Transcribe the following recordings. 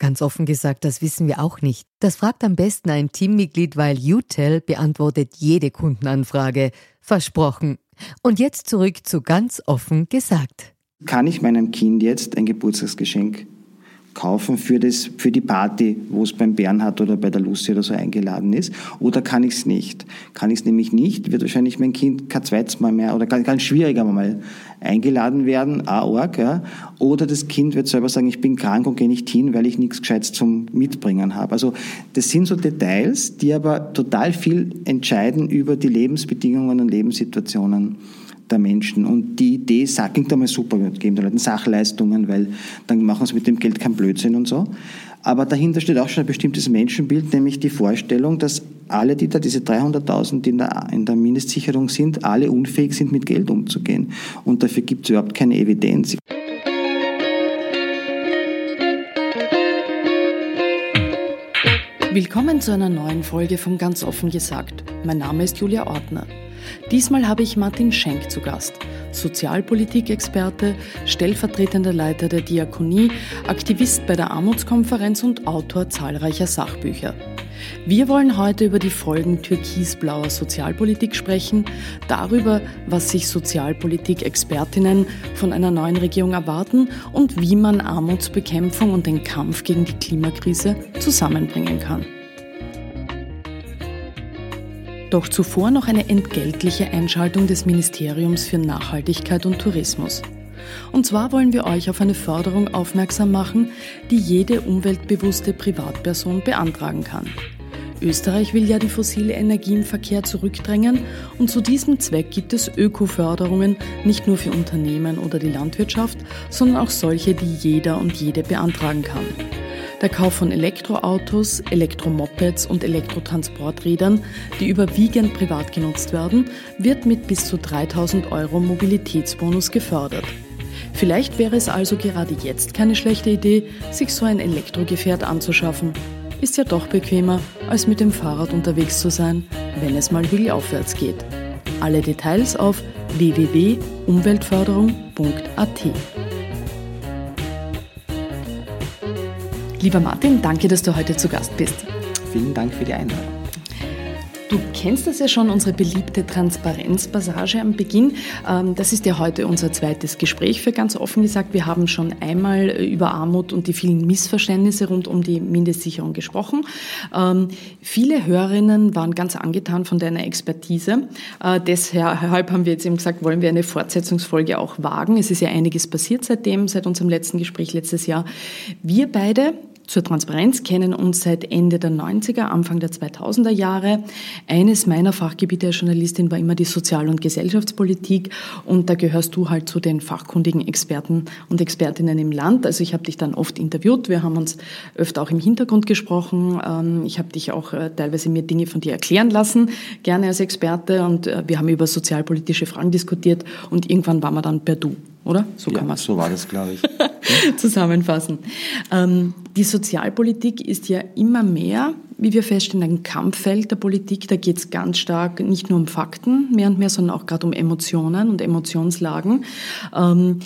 Ganz offen gesagt, das wissen wir auch nicht. Das fragt am besten ein Teammitglied, weil UTEL beantwortet jede Kundenanfrage. Versprochen. Und jetzt zurück zu ganz offen gesagt. Kann ich meinem Kind jetzt ein Geburtstagsgeschenk kaufen für, das, für die Party, wo es beim Bernhard oder bei der Lucy oder so eingeladen ist? Oder kann ich es nicht? Kann ich es nämlich nicht, wird wahrscheinlich mein Kind kein zweites Mal mehr oder ganz, ganz schwieriger mal eingeladen werden, AORG, ja? oder das Kind wird selber sagen, ich bin krank und gehe nicht hin, weil ich nichts Gescheites zum Mitbringen habe. Also das sind so Details, die aber total viel entscheiden über die Lebensbedingungen und Lebenssituationen der Menschen. Und die Idee sagt, klingt einmal super, wir geben den Leuten Sachleistungen, weil dann machen sie mit dem Geld keinen Blödsinn und so. Aber dahinter steht auch schon ein bestimmtes Menschenbild, nämlich die Vorstellung, dass alle, die da, diese 300.000, die in der, in der Mindestsicherung sind, alle unfähig sind, mit Geld umzugehen. Und dafür gibt es überhaupt keine Evidenz. Willkommen zu einer neuen Folge von Ganz offen gesagt. Mein Name ist Julia Ortner. Diesmal habe ich Martin Schenk zu Gast, Sozialpolitikexperte, stellvertretender Leiter der Diakonie, Aktivist bei der Armutskonferenz und Autor zahlreicher Sachbücher. Wir wollen heute über die Folgen türkisblauer Sozialpolitik sprechen, darüber, was sich Sozialpolitik-Expertinnen von einer neuen Regierung erwarten und wie man Armutsbekämpfung und den Kampf gegen die Klimakrise zusammenbringen kann. Doch zuvor noch eine entgeltliche Einschaltung des Ministeriums für Nachhaltigkeit und Tourismus. Und zwar wollen wir euch auf eine Förderung aufmerksam machen, die jede umweltbewusste Privatperson beantragen kann. Österreich will ja die fossile Energie im Verkehr zurückdrängen und zu diesem Zweck gibt es Öko-Förderungen nicht nur für Unternehmen oder die Landwirtschaft, sondern auch solche, die jeder und jede beantragen kann. Der Kauf von Elektroautos, Elektromopeds und Elektrotransporträdern, die überwiegend privat genutzt werden, wird mit bis zu 3000 Euro Mobilitätsbonus gefördert. Vielleicht wäre es also gerade jetzt keine schlechte Idee, sich so ein Elektrogefährt anzuschaffen. Ist ja doch bequemer, als mit dem Fahrrad unterwegs zu sein, wenn es mal hügelaufwärts geht. Alle Details auf www.umweltförderung.at. Lieber Martin, danke, dass du heute zu Gast bist. Vielen Dank für die Einladung. Du kennst das ja schon, unsere beliebte Transparenzpassage am Beginn. Ähm, das ist ja heute unser zweites Gespräch für ganz offen gesagt. Wir haben schon einmal über Armut und die vielen Missverständnisse rund um die Mindestsicherung gesprochen. Ähm, viele Hörerinnen waren ganz angetan von deiner Expertise. Äh, deshalb haben wir jetzt eben gesagt, wollen wir eine Fortsetzungsfolge auch wagen. Es ist ja einiges passiert seitdem, seit unserem letzten Gespräch letztes Jahr. Wir beide, zur Transparenz kennen uns seit Ende der 90er, Anfang der 2000er Jahre. Eines meiner Fachgebiete als Journalistin war immer die Sozial- und Gesellschaftspolitik und da gehörst du halt zu den fachkundigen Experten und Expertinnen im Land. Also ich habe dich dann oft interviewt, wir haben uns öfter auch im Hintergrund gesprochen. Ähm, ich habe dich auch äh, teilweise mir Dinge von dir erklären lassen, gerne als Experte und äh, wir haben über sozialpolitische Fragen diskutiert und irgendwann waren wir dann per Du oder? So kann ja, man So war das, glaube ich. zusammenfassen. Ähm, die Sozialpolitik ist ja immer mehr, wie wir feststellen, ein Kampffeld der Politik. Da geht es ganz stark nicht nur um Fakten mehr und mehr, sondern auch gerade um Emotionen und Emotionslagen. Ähm,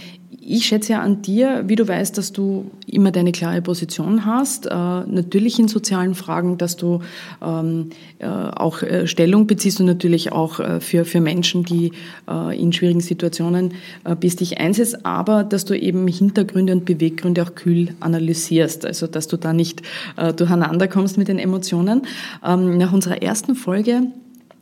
ich schätze ja an dir, wie du weißt, dass du immer deine klare Position hast, äh, natürlich in sozialen Fragen, dass du ähm, äh, auch äh, Stellung beziehst und natürlich auch für, Menschen, die in schwierigen Situationen bist, dich einsetzt, aber dass du eben Hintergründe und Beweggründe auch kühl analysierst, also dass du da nicht durcheinander kommst mit den Emotionen. Ähm, nach unserer ersten Folge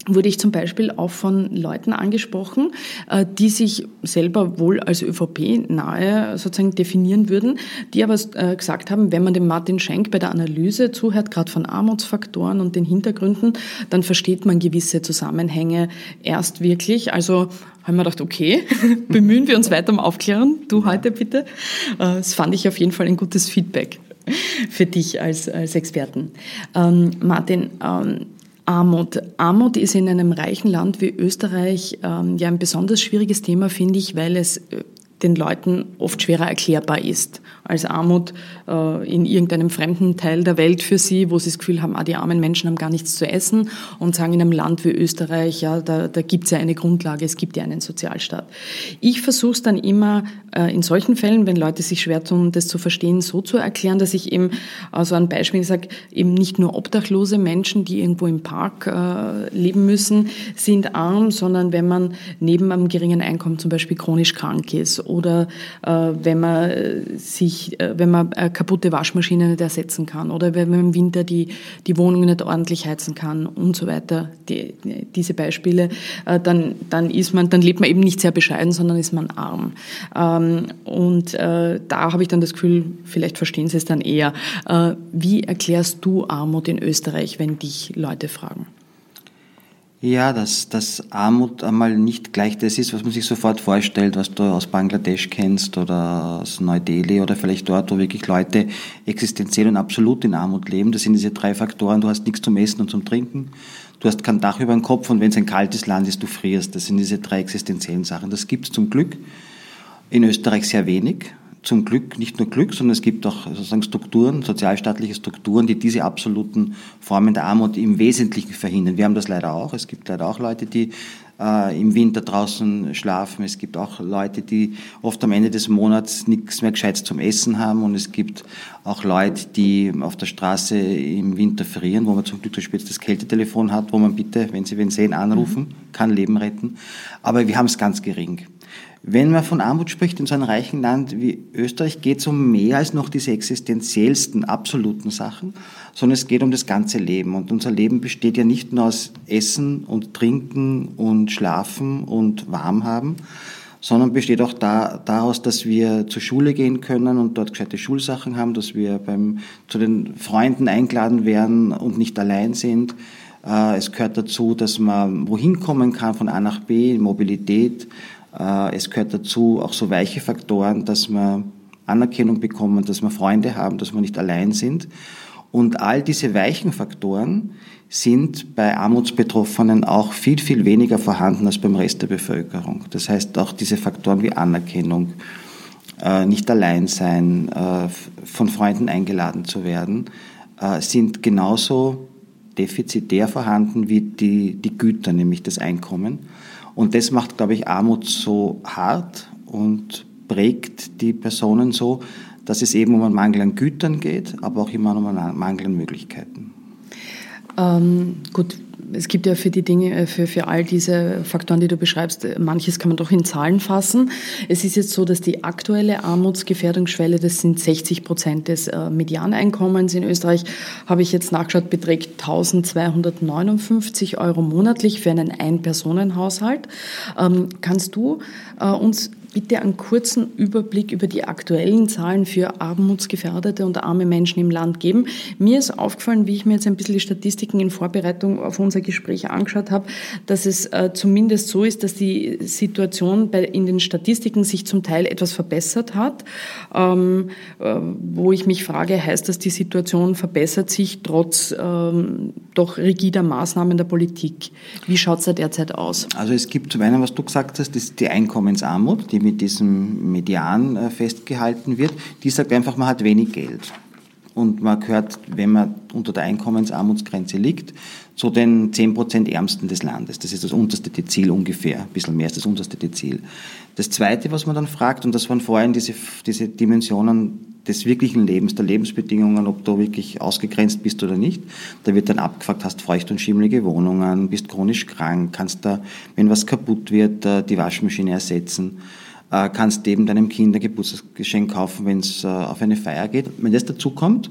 wurde ich zum Beispiel auch von Leuten angesprochen, äh, die sich selber wohl als ÖVP nahe sozusagen definieren würden, die aber äh, gesagt haben, wenn man dem Martin Schenk bei der Analyse zuhört, gerade von Armutsfaktoren und den Hintergründen, dann versteht man gewisse Zusammenhänge erst wirklich. Also haben wir gedacht, okay, bemühen wir uns weiter um Aufklären. Du heute bitte. Äh, das fand ich auf jeden Fall ein gutes Feedback für dich als, als Experten. Ähm, Martin, ähm, Armut. Armut ist in einem reichen Land wie Österreich ähm, ja ein besonders schwieriges Thema, finde ich, weil es äh, den Leuten oft schwerer erklärbar ist als Armut äh, in irgendeinem fremden Teil der Welt für sie, wo sie das Gefühl haben, ah, die armen Menschen haben gar nichts zu essen und sagen in einem Land wie Österreich, ja, da, da gibt es ja eine Grundlage, es gibt ja einen Sozialstaat. Ich versuche es dann immer äh, in solchen Fällen, wenn Leute sich schwer tun, das zu verstehen, so zu erklären, dass ich eben, also ein Beispiel sage, eben nicht nur obdachlose Menschen, die irgendwo im Park äh, leben müssen, sind arm, sondern wenn man neben einem geringen Einkommen zum Beispiel chronisch krank ist oder äh, wenn man sich, äh, wenn man kaputte Waschmaschine nicht ersetzen kann oder wenn man im Winter die, die Wohnung nicht ordentlich heizen kann und so weiter, die, diese Beispiele, äh, dann, dann ist man, dann lebt man eben nicht sehr bescheiden, sondern ist man arm. Ähm, und äh, da habe ich dann das Gefühl, vielleicht verstehen Sie es dann eher. Wie erklärst du Armut in Österreich, wenn dich Leute fragen? Ja, dass, dass Armut einmal nicht gleich das ist, was man sich sofort vorstellt, was du aus Bangladesch kennst oder aus Neu-Delhi oder vielleicht dort, wo wirklich Leute existenziell und absolut in Armut leben. Das sind diese drei Faktoren. Du hast nichts zum Essen und zum Trinken. Du hast kein Dach über dem Kopf und wenn es ein kaltes Land ist, du frierst. Das sind diese drei existenziellen Sachen. Das gibt es zum Glück in Österreich sehr wenig zum Glück nicht nur Glück, sondern es gibt auch sozusagen Strukturen, sozialstaatliche Strukturen, die diese absoluten Formen der Armut im Wesentlichen verhindern. Wir haben das leider auch. Es gibt leider auch Leute, die äh, im Winter draußen schlafen. Es gibt auch Leute, die oft am Ende des Monats nichts mehr Gescheites zum Essen haben. Und es gibt auch Leute, die auf der Straße im Winter frieren, wo man zum Glück das Kältetelefon hat, wo man bitte, wenn Sie wen sehen, anrufen kann, Leben retten. Aber wir haben es ganz gering. Wenn man von Armut spricht in so einem reichen Land wie Österreich, geht es um mehr als noch diese existenziellsten, absoluten Sachen, sondern es geht um das ganze Leben. Und unser Leben besteht ja nicht nur aus Essen und Trinken und Schlafen und Warm haben, sondern besteht auch da, daraus, dass wir zur Schule gehen können und dort gescheite Schulsachen haben, dass wir beim, zu den Freunden eingeladen werden und nicht allein sind. Äh, es gehört dazu, dass man wohin kommen kann von A nach B, Mobilität, es gehört dazu auch so weiche Faktoren, dass wir Anerkennung bekommen, dass wir Freunde haben, dass wir nicht allein sind. Und all diese weichen Faktoren sind bei Armutsbetroffenen auch viel, viel weniger vorhanden als beim Rest der Bevölkerung. Das heißt, auch diese Faktoren wie Anerkennung, äh, nicht allein sein, äh, von Freunden eingeladen zu werden, sind genauso defizitär vorhanden wie die, die Güter, nämlich das Einkommen. Und das macht, glaube ich, Armut so hart und prägt die Personen so, dass es eben um einen Mangel an Gütern geht, aber auch immer um einen Mangel an Möglichkeiten. Ähm, gut, es gibt ja für die Dinge, äh, für, für all diese Faktoren, die du beschreibst, äh, manches kann man doch in Zahlen fassen. Es ist jetzt so, dass die aktuelle Armutsgefährdungsschwelle, das sind 60 Prozent des äh, Medianeinkommens in Österreich, habe ich jetzt nachgeschaut, beträgt 1259 Euro monatlich für einen Ein-Personen-Haushalt. Ähm, kannst du uns bitte einen kurzen Überblick über die aktuellen Zahlen für armutsgefährdete und arme Menschen im Land geben. Mir ist aufgefallen, wie ich mir jetzt ein bisschen die Statistiken in Vorbereitung auf unser Gespräch angeschaut habe, dass es äh, zumindest so ist, dass die Situation in den Statistiken sich zum Teil etwas verbessert hat. Ähm, äh, wo ich mich frage, heißt das, die Situation verbessert sich trotz ähm, doch rigider Maßnahmen der Politik? Wie schaut es da derzeit aus? Also es gibt zum einen, was du gesagt hast, das ist die Einkommensarmut, die mit diesem Median äh, festgehalten wird, die sagt einfach, man hat wenig Geld. Und man gehört, wenn man unter der Einkommensarmutsgrenze liegt, zu den 10% Ärmsten des Landes. Das ist das unterste Dezil ungefähr, ein bisschen mehr ist das unterste Dezil. Das Zweite, was man dann fragt, und das waren vorhin diese, diese Dimensionen des wirklichen Lebens, der Lebensbedingungen, ob du wirklich ausgegrenzt bist oder nicht. Da wird dann abgefragt, hast feucht und schimmelige Wohnungen, bist chronisch krank, kannst da, wenn was kaputt wird, äh, die Waschmaschine ersetzen, kannst eben deinem Kind ein Geburtstagsgeschenk kaufen, wenn es äh, auf eine Feier geht. Wenn das dazu kommt,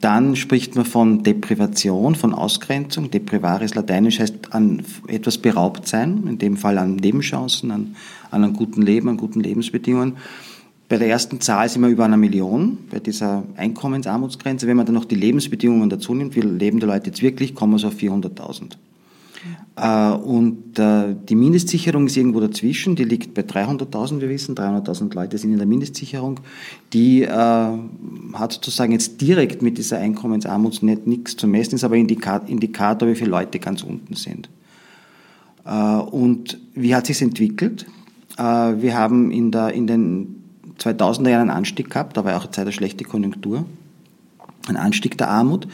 dann spricht man von Deprivation, von Ausgrenzung. Deprivare ist lateinisch, heißt an etwas beraubt sein, in dem Fall an Lebenschancen, an, an einem guten Leben, an guten Lebensbedingungen. Bei der ersten Zahl sind wir über einer Million, bei dieser Einkommensarmutsgrenze. Wenn man dann noch die Lebensbedingungen dazu nimmt, wie leben die Leute jetzt wirklich, kommen wir so auf 400.000. Äh, und äh, die Mindestsicherung ist irgendwo dazwischen, die liegt bei 300.000, wir wissen, 300.000 Leute sind in der Mindestsicherung. Die äh, hat sozusagen jetzt direkt mit dieser Einkommensarmut nicht nichts zu messen, ist aber Indikator, wie viele Leute ganz unten sind. Und wie hat sich entwickelt? Wir haben in, der, in den 2000er Jahren einen Anstieg gehabt, da war auch eine Zeit der schlechte Konjunktur, ein Anstieg der Armut.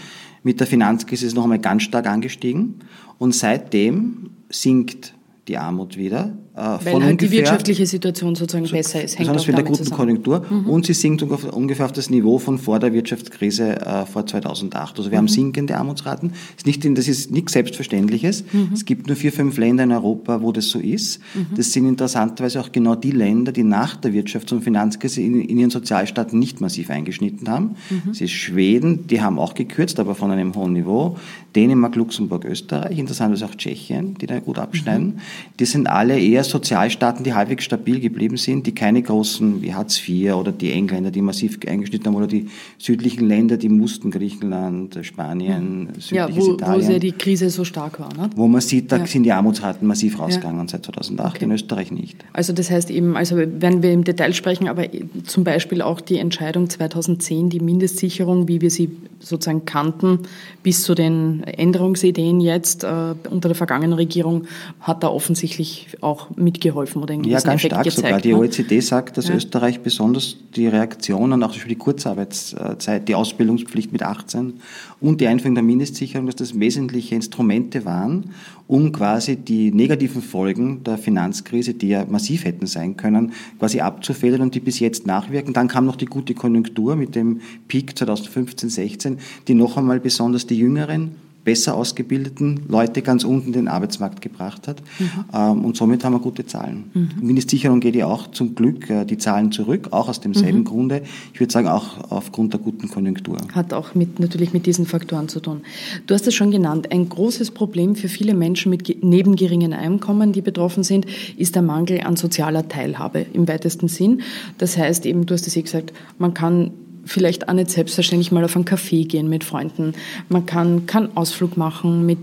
Mit der Finanzkrise ist es noch einmal ganz stark angestiegen und seitdem sinkt die Armut wieder. Äh, Weil halt ungefähr, die wirtschaftliche Situation sozusagen so, besser ist. Hängt besonders mit der guten zusammen. Konjunktur. Mhm. Und sie sinkt ungefähr auf das Niveau von vor der Wirtschaftskrise äh, vor 2008. Also wir mhm. haben sinkende Armutsraten. Das ist, nicht, das ist nichts Selbstverständliches. Mhm. Es gibt nur vier, fünf Länder in Europa, wo das so ist. Mhm. Das sind interessanterweise auch genau die Länder, die nach der Wirtschafts- und Finanzkrise in, in, ihren Sozialstaaten nicht massiv eingeschnitten haben. Mhm. Das ist Schweden, die haben auch gekürzt, aber von einem hohen Niveau. Dänemark, Luxemburg, Österreich, interessanterweise auch Tschechien, die da gut abschneiden. Mhm. Die sind alle eher Sozialstaaten, die halbwegs stabil geblieben sind, die keine großen wie Hartz IV oder die Engländer, die massiv eingeschnitten haben, oder die südlichen Länder, die mussten, Griechenland, Spanien, südliches ja, wo, Italien. Wo ja die Krise so stark war. Ne? Wo man sieht, da ja. sind die Armutsraten massiv rausgegangen ja. seit 2008, okay. in Österreich nicht. Also das heißt eben, also wenn wir im Detail sprechen, aber zum Beispiel auch die Entscheidung 2010, die Mindestsicherung, wie wir sie sozusagen kannten, bis zu den Änderungsideen jetzt äh, unter der vergangenen Regierung, hat da offensichtlich auch mitgeholfen oder einen Ja, ganz Effekt stark gezeigt, sogar. Die ne? OECD sagt, dass ja. Österreich besonders die Reaktionen, auch die Kurzarbeitszeit, die Ausbildungspflicht mit 18 und die Einführung der Mindestsicherung, dass das wesentliche Instrumente waren, um quasi die negativen Folgen der Finanzkrise, die ja massiv hätten sein können, quasi abzufedern und die bis jetzt nachwirken. Dann kam noch die gute Konjunktur mit dem Peak 2015, 16, die noch einmal besonders die Jüngeren besser ausgebildeten Leute ganz unten in den Arbeitsmarkt gebracht hat. Mhm. Ähm, und somit haben wir gute Zahlen. Mhm. Mindestsicherung geht ja auch zum Glück äh, die Zahlen zurück, auch aus demselben mhm. Grunde. Ich würde sagen, auch aufgrund der guten Konjunktur. Hat auch mit, natürlich mit diesen Faktoren zu tun. Du hast es schon genannt. Ein großes Problem für viele Menschen mit neben geringen Einkommen, die betroffen sind, ist der Mangel an sozialer Teilhabe im weitesten Sinn. Das heißt eben, du hast es eh gesagt, man kann vielleicht auch nicht selbstverständlich mal auf einen Café gehen mit Freunden. Man kann keinen Ausflug machen, mit,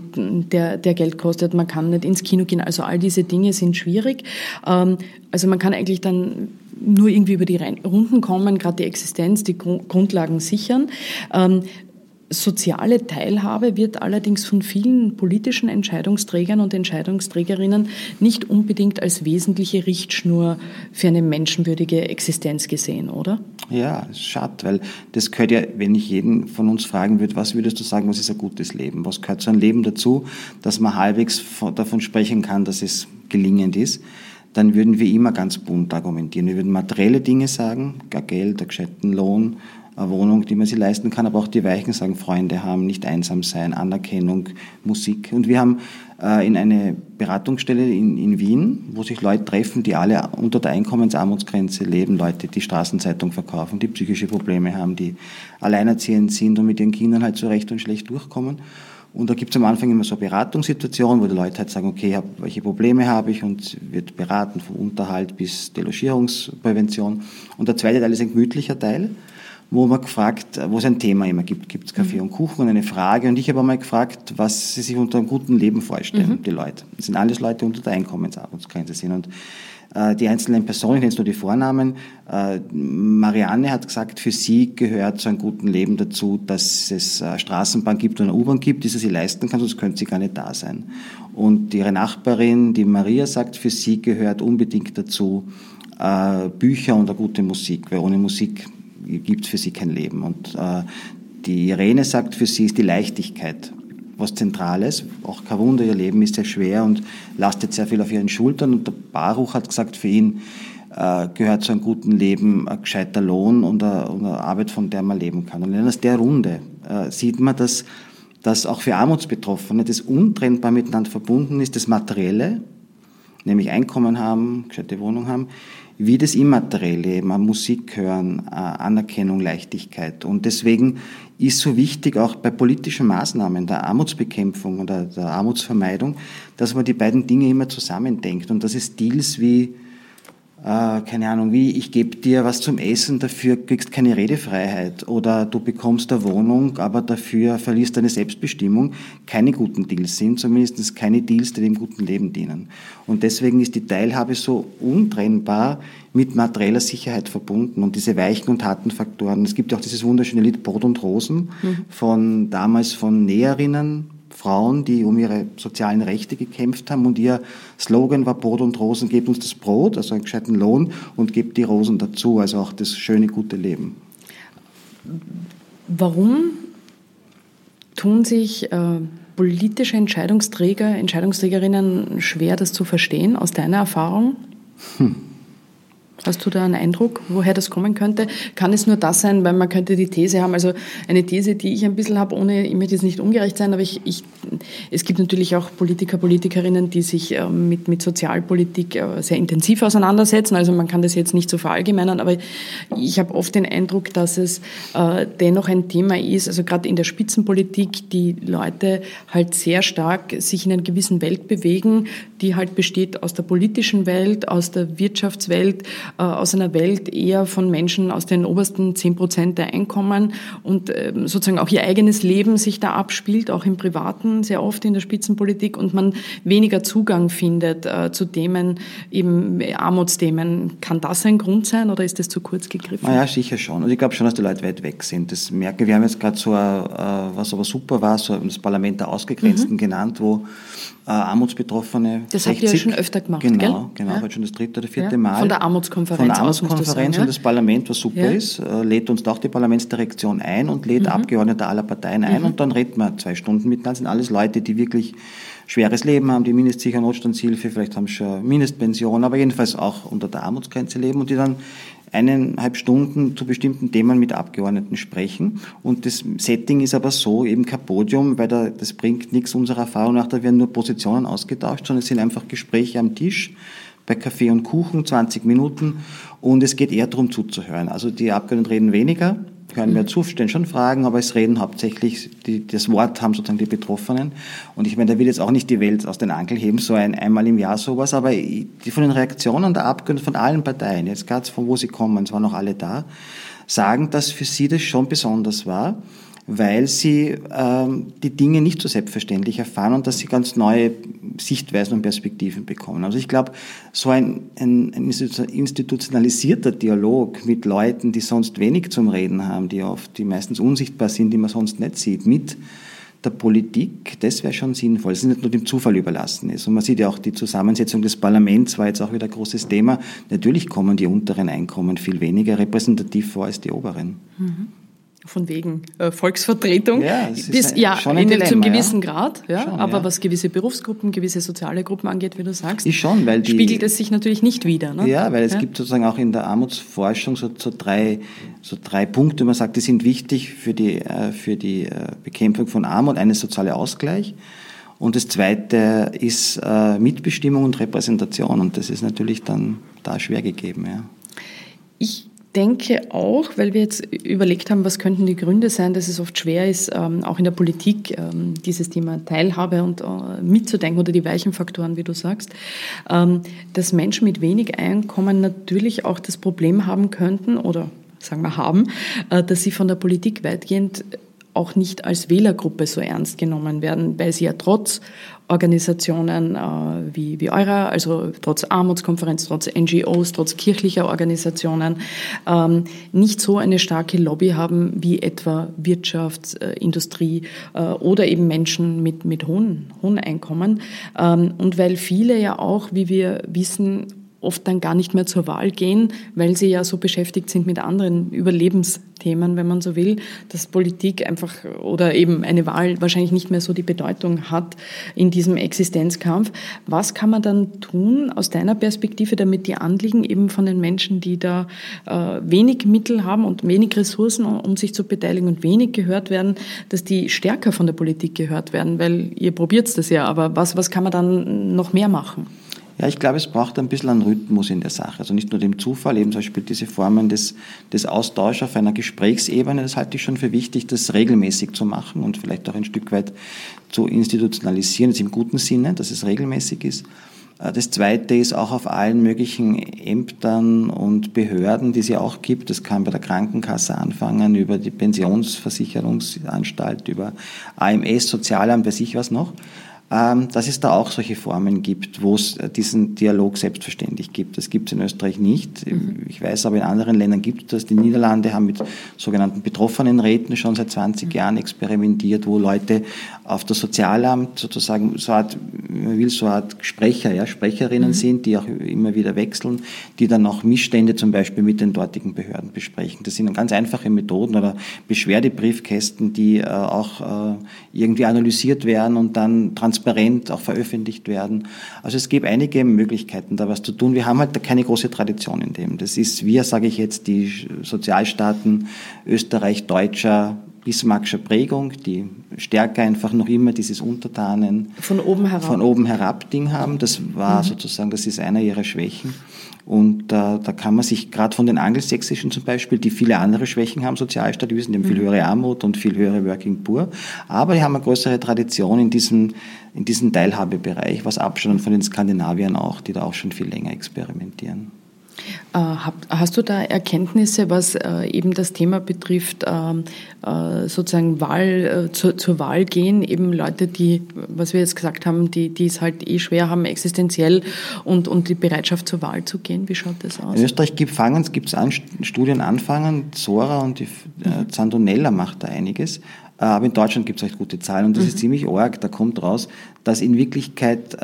der, der Geld kostet. Man kann nicht ins Kino gehen. Also all diese Dinge sind schwierig. Ähm, also man kann eigentlich dann nur irgendwie über die Runden kommen, gerade die Existenz, die Grundlagen sichern. Soziale Teilhabe wird allerdings von vielen politischen Entscheidungsträgern und Entscheidungsträgerinnen nicht unbedingt als wesentliche Richtschnur für eine menschenwürdige Existenz gesehen, oder? Ja, schade, weil das gehört ja, wenn ich jeden von uns fragen würde, was würdest du sagen, was ist ein gutes Leben? Was gehört zu einem Leben dazu, dass man halbwegs davon sprechen kann, dass es gelingend ist? Dann würden wir immer ganz bunt argumentieren. Wir würden materielle Dinge sagen, gar Geld, einen gescheiten Lohn, Wohnung, die man sich leisten kann, aber auch die Weichen sagen, Freunde haben, nicht einsam sein, Anerkennung, Musik. Und wir haben äh, in eine Beratungsstelle in, in Wien, wo sich Leute treffen, die alle unter der Einkommensarmutsgrenze leben, Leute, die Straßenzeitung verkaufen, die psychische Probleme haben, die alleinerziehend sind und mit ihren Kindern halt so recht und schlecht durchkommen. Und da gibt es am Anfang immer so Beratungssituationen, wo die Leute halt sagen, okay, hab, welche Probleme habe ich und wird beraten, vom Unterhalt bis Delogierungsprävention. Und der zweite Teil ist ein gemütlicher Teil wo man gefragt, wo es ein Thema immer gibt, gibt es Kaffee mhm. und Kuchen und eine Frage. Und ich habe einmal gefragt, was sie sich unter einem guten Leben vorstellen, mhm. die Leute. Das sind alles Leute, die unter der Einkommensarmutsgrenze sind. Und äh, die einzelnen Personen, ich nenne nur die Vornamen, äh, Marianne hat gesagt, für sie gehört zu einem guten Leben dazu, dass es eine Straßenbahn gibt und eine U-Bahn gibt, die sie sich leisten kann, sonst könnte sie gar nicht da sein. Und ihre Nachbarin, die Maria, sagt, für sie gehört unbedingt dazu, äh, Bücher und eine gute Musik, weil ohne Musik gibt für sie kein Leben. Und äh, die Irene sagt, für sie ist die Leichtigkeit was Zentrales. Auch kein Wunder, ihr Leben ist sehr schwer und lastet sehr viel auf ihren Schultern. Und der Baruch hat gesagt, für ihn äh, gehört zu einem guten Leben ein gescheiter Lohn und eine, Arbeit, von der man leben kann. Und aus der Runde äh, sieht man, dass, dass auch für Armutsbetroffene das untrennbar miteinander verbunden ist, das Materielle, nämlich Einkommen haben, gescheite Wohnung haben, wie das Immaterielle, eben Musik hören, Anerkennung, Leichtigkeit. Und deswegen ist so wichtig auch bei politischen Maßnahmen der Armutsbekämpfung oder der Armutsvermeidung, dass man die beiden Dinge immer zusammendenkt und dass es Deals wie äh, keine Ahnung, wie ich gebe dir was zum Essen, dafür kriegst keine Redefreiheit oder du bekommst eine Wohnung, aber dafür verlierst deine Selbstbestimmung, keine guten Deals sind, zumindest keine Deals, die dem guten Leben dienen. Und deswegen ist die Teilhabe so untrennbar mit materieller Sicherheit verbunden und diese weichen und harten Faktoren. Es gibt ja auch dieses wunderschöne Lied Brot und Rosen mhm. von damals von Näherinnen, Frauen, die um ihre sozialen Rechte gekämpft haben und ihr Slogan war Brot und Rosen, gebt uns das Brot, also einen gescheiten Lohn und gebt die Rosen dazu, also auch das schöne, gute Leben. Warum tun sich äh, politische Entscheidungsträger, Entscheidungsträgerinnen schwer, das zu verstehen, aus deiner Erfahrung? Hm. Hast du da einen Eindruck, woher das kommen könnte? Kann es nur das sein, weil man könnte die These haben, also eine These, die ich ein bisschen habe, ohne, ich möchte jetzt nicht ungerecht sein, aber ich, ich, es gibt natürlich auch Politiker, Politikerinnen, die sich äh, mit, mit Sozialpolitik äh, sehr intensiv auseinandersetzen. Also man kann das jetzt nicht so verallgemeinern, aber ich habe oft den Eindruck, dass es äh, dennoch ein Thema ist, also gerade in der Spitzenpolitik, die Leute halt sehr stark sich in einer gewissen Welt bewegen, die halt besteht aus der politischen Welt, aus der Wirtschaftswelt, aus einer Welt eher von Menschen aus den obersten zehn Prozent der Einkommen und ähm, sozusagen auch ihr eigenes Leben sich da abspielt, auch im Privaten, sehr oft in der Spitzenpolitik und man weniger Zugang findet äh, zu Themen, eben Armutsthemen. Kann das ein Grund sein oder ist das zu kurz gegriffen? Naja, sicher schon. Und ich glaube schon, dass die Leute weit weg sind. Das merken wir. haben jetzt gerade so, ein, äh, was aber super war, so das Parlament der Ausgegrenzten mhm. genannt, wo äh, Armutsbetroffene. Das 60, habt ihr ja schon öfter gemacht, genau, gell? Genau, ja. heute schon das dritte oder vierte ja. Mal. Von der Armutskonferenz. Von der Armutskonferenz und das Parlament, was super ja. ist, äh, lädt uns auch die Parlamentsdirektion ein und lädt mhm. Abgeordnete aller Parteien ein mhm. und dann reden wir zwei Stunden miteinander. Das sind alles Leute, die wirklich schweres Leben haben, die mindestsicher Notstandshilfe, vielleicht haben sie schon Mindestpension, aber jedenfalls auch unter der Armutsgrenze leben und die dann eineinhalb Stunden zu bestimmten Themen mit Abgeordneten sprechen. Und das Setting ist aber so, eben kein Podium, weil da, das bringt nichts unserer Erfahrung nach, da werden nur Positionen ausgetauscht, sondern es sind einfach Gespräche am Tisch bei Kaffee und Kuchen, 20 Minuten. Und es geht eher darum zuzuhören. Also die Abgeordneten reden weniger, hören mehr zu, stellen schon Fragen, aber es reden hauptsächlich, die, das Wort haben sozusagen die Betroffenen. Und ich meine, da will jetzt auch nicht die Welt aus den Angeln heben, so ein einmal im Jahr sowas, aber die, von den Reaktionen der Abgeordneten von allen Parteien, jetzt gerade von wo sie kommen, es waren noch alle da, sagen, dass für sie das schon besonders war weil sie ähm, die Dinge nicht so selbstverständlich erfahren und dass sie ganz neue Sichtweisen und Perspektiven bekommen. Also ich glaube, so ein, ein, ein institutionalisierter Dialog mit Leuten, die sonst wenig zum Reden haben, die oft, die meistens unsichtbar sind, die man sonst nicht sieht, mit der Politik, das wäre schon sinnvoll, es nicht nur dem Zufall überlassen ist. Und man sieht ja auch die Zusammensetzung des Parlaments war jetzt auch wieder ein großes Thema. Natürlich kommen die unteren Einkommen viel weniger repräsentativ vor als die oberen. Mhm von wegen äh, Volksvertretung. Ja, das ist ja, schon ein in Dilemma, zum gewissen ja. Grad, ja, schon, aber ja. was gewisse Berufsgruppen, gewisse soziale Gruppen angeht, wie du sagst, ist schon, weil die, spiegelt es sich natürlich nicht wieder. Ne? Ja, weil es gibt sozusagen auch in der Armutsforschung so, so, drei, so drei Punkte, man sagt, die sind wichtig für die, äh, für die äh, Bekämpfung von Armut. Eines soziale Ausgleich. Und das zweite ist äh, Mitbestimmung und Repräsentation. Und das ist natürlich dann da schwer gegeben. Ja. Ich denke auch, weil wir jetzt überlegt haben, was könnten die Gründe sein, dass es oft schwer ist, ähm, auch in der Politik ähm, dieses Thema Teilhabe und äh, mitzudenken oder die weichen Faktoren, wie du sagst, ähm, dass Menschen mit wenig Einkommen natürlich auch das Problem haben könnten oder sagen wir haben, äh, dass sie von der Politik weitgehend auch nicht als Wählergruppe so ernst genommen werden, weil sie ja trotz Organisationen äh, wie, wie eurer, also trotz Armutskonferenz, trotz NGOs, trotz kirchlicher Organisationen, ähm, nicht so eine starke Lobby haben wie etwa Wirtschaft, äh, Industrie äh, oder eben Menschen mit, mit hohen, hohen Einkommen. Ähm, und weil viele ja auch, wie wir wissen, oft dann gar nicht mehr zur Wahl gehen, weil sie ja so beschäftigt sind mit anderen Überlebensthemen, wenn man so will, dass Politik einfach oder eben eine Wahl wahrscheinlich nicht mehr so die Bedeutung hat in diesem Existenzkampf. Was kann man dann tun aus deiner Perspektive, damit die Anliegen eben von den Menschen, die da äh, wenig Mittel haben und wenig Ressourcen, um sich zu beteiligen und wenig gehört werden, dass die stärker von der Politik gehört werden? Weil ihr probiert das ja, aber was, was kann man dann noch mehr machen? Ja, ich glaube, es braucht ein bisschen einen Rhythmus in der Sache. Also nicht nur dem Zufall, eben zum Beispiel diese Formen des, des Austauschs auf einer Gesprächsebene, das halte ich schon für wichtig, das regelmäßig zu machen und vielleicht auch ein Stück weit zu institutionalisieren, jetzt im guten Sinne, dass es regelmäßig ist. Äh, das Zweite ist auch auf allen möglichen Ämtern und Behörden, die es ja auch gibt. Das kann bei der Krankenkasse anfangen, über die Pensionsversicherungsanstalt, über AMS, Sozialamt, weiß ich was noch dass es da auch solche Formen gibt, wo es diesen Dialog selbstverständlich gibt. Das gibt es in Österreich nicht. Mhm. Ich weiß aber, in anderen Ländern gibt es das. Die Niederlande haben mit sogenannten Betroffenenräten schon seit 20 mhm. Jahren experimentiert, wo Leute auf das Sozialamt sozusagen so Art, man will so Art Sprecher, ja, Sprecherinnen mhm. sind, die auch immer wieder wechseln, die dann auch Missstände zum Beispiel mit den dortigen Behörden besprechen. Das sind ganz einfache Methoden oder Beschwerdebriefkästen, die äh, auch äh, irgendwie analysiert werden und dann transparent transparent auch veröffentlicht werden. Also es gibt einige Möglichkeiten, da was zu tun. Wir haben halt keine große Tradition in dem. Das ist, wir, sage ich jetzt, die Sozialstaaten Österreich, Deutscher, Bismarckscher Prägung, die stärker einfach noch immer dieses Untertanen von oben herab, von oben herab Ding haben. Das war mhm. sozusagen, das ist einer ihrer Schwächen. Und äh, da kann man sich gerade von den angelsächsischen zum Beispiel, die viele andere Schwächen haben, Sozialstaat, die wissen, die haben viel mhm. höhere Armut und viel höhere Working Poor, aber die haben eine größere Tradition in diesem, in diesem Teilhabebereich, was abstand von den Skandinaviern auch, die da auch schon viel länger experimentieren. Äh, hast du da Erkenntnisse, was äh, eben das Thema betrifft, ähm, äh, sozusagen Wahl, zur Wahl gehen, eben Leute, die, was wir jetzt gesagt haben, die, die es halt eh schwer haben, existenziell und, und die Bereitschaft zur Wahl zu gehen? Wie schaut das aus? In Österreich gibt es gibt's an, Studien anfangen, Zora und die mhm. Zandonella macht da einiges. Aber in Deutschland gibt es recht gute Zahlen und das mhm. ist ziemlich arg. Da kommt raus, dass in Wirklichkeit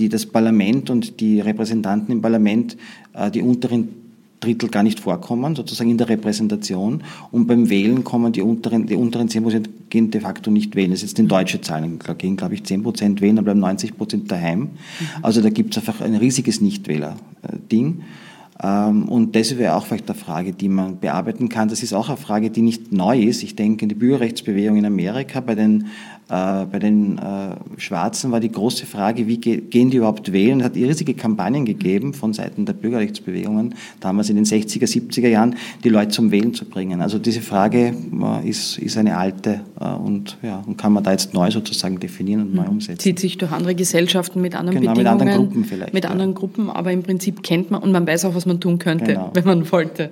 die das Parlament und die Repräsentanten im Parlament äh, die unteren Drittel gar nicht vorkommen, sozusagen in der Repräsentation. Und beim Wählen kommen die unteren, die unteren 10 Prozent gehen de facto nicht wählen. Das ist jetzt in deutsche Zahlen. Da gehen, glaube ich, 10 Prozent wählen, dann bleiben 90 Prozent daheim. Mhm. Also da gibt es einfach ein riesiges Nichtwähler-Ding. Ähm, und das wäre auch vielleicht eine Frage, die man bearbeiten kann. Das ist auch eine Frage, die nicht neu ist. Ich denke, in die Bürgerrechtsbewegung in Amerika bei den bei den äh, Schwarzen war die große Frage, wie gehen die überhaupt wählen? Es hat riesige Kampagnen gegeben von Seiten der Bürgerrechtsbewegungen, damals in den 60er, 70er Jahren, die Leute zum Wählen zu bringen. Also diese Frage äh, ist, ist eine alte und, ja, und kann man da jetzt neu sozusagen definieren und neu mhm. umsetzen. Zieht sich durch andere Gesellschaften mit anderen genau, Bedingungen. Mit anderen Gruppen vielleicht. Mit ja. anderen Gruppen, aber im Prinzip kennt man und man weiß auch, was man tun könnte, genau. wenn man wollte.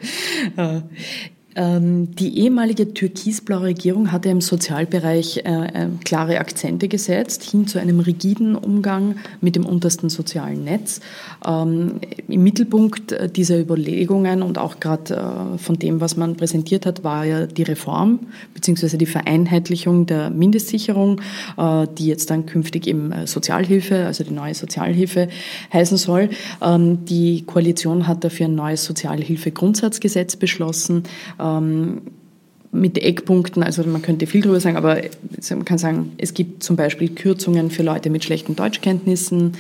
Ähm, die ehemalige türkisblaue Regierung hatte im Sozialbereich äh, äh, klare Akzente gesetzt, hin zu einem rigiden Umgang mit dem untersten sozialen Netz. Ähm, Im Mittelpunkt äh, dieser Überlegungen und auch gerade von dem, was man präsentiert hat, war ja die Reform bzw. die Vereinheitlichung der Mindestsicherung, die jetzt dann künftig eben Sozialhilfe, also die neue Sozialhilfe heißen soll. Ähm, die Koalition hat dafür ein neues Sozialhilfegrundsatzgesetz beschlossen ähm, mit Eckpunkten, also man könnte viel drüber sagen, aber man kann sagen, es gibt zum Beispiel Kürzungen für Leute mit schlechten Deutschkenntnissen,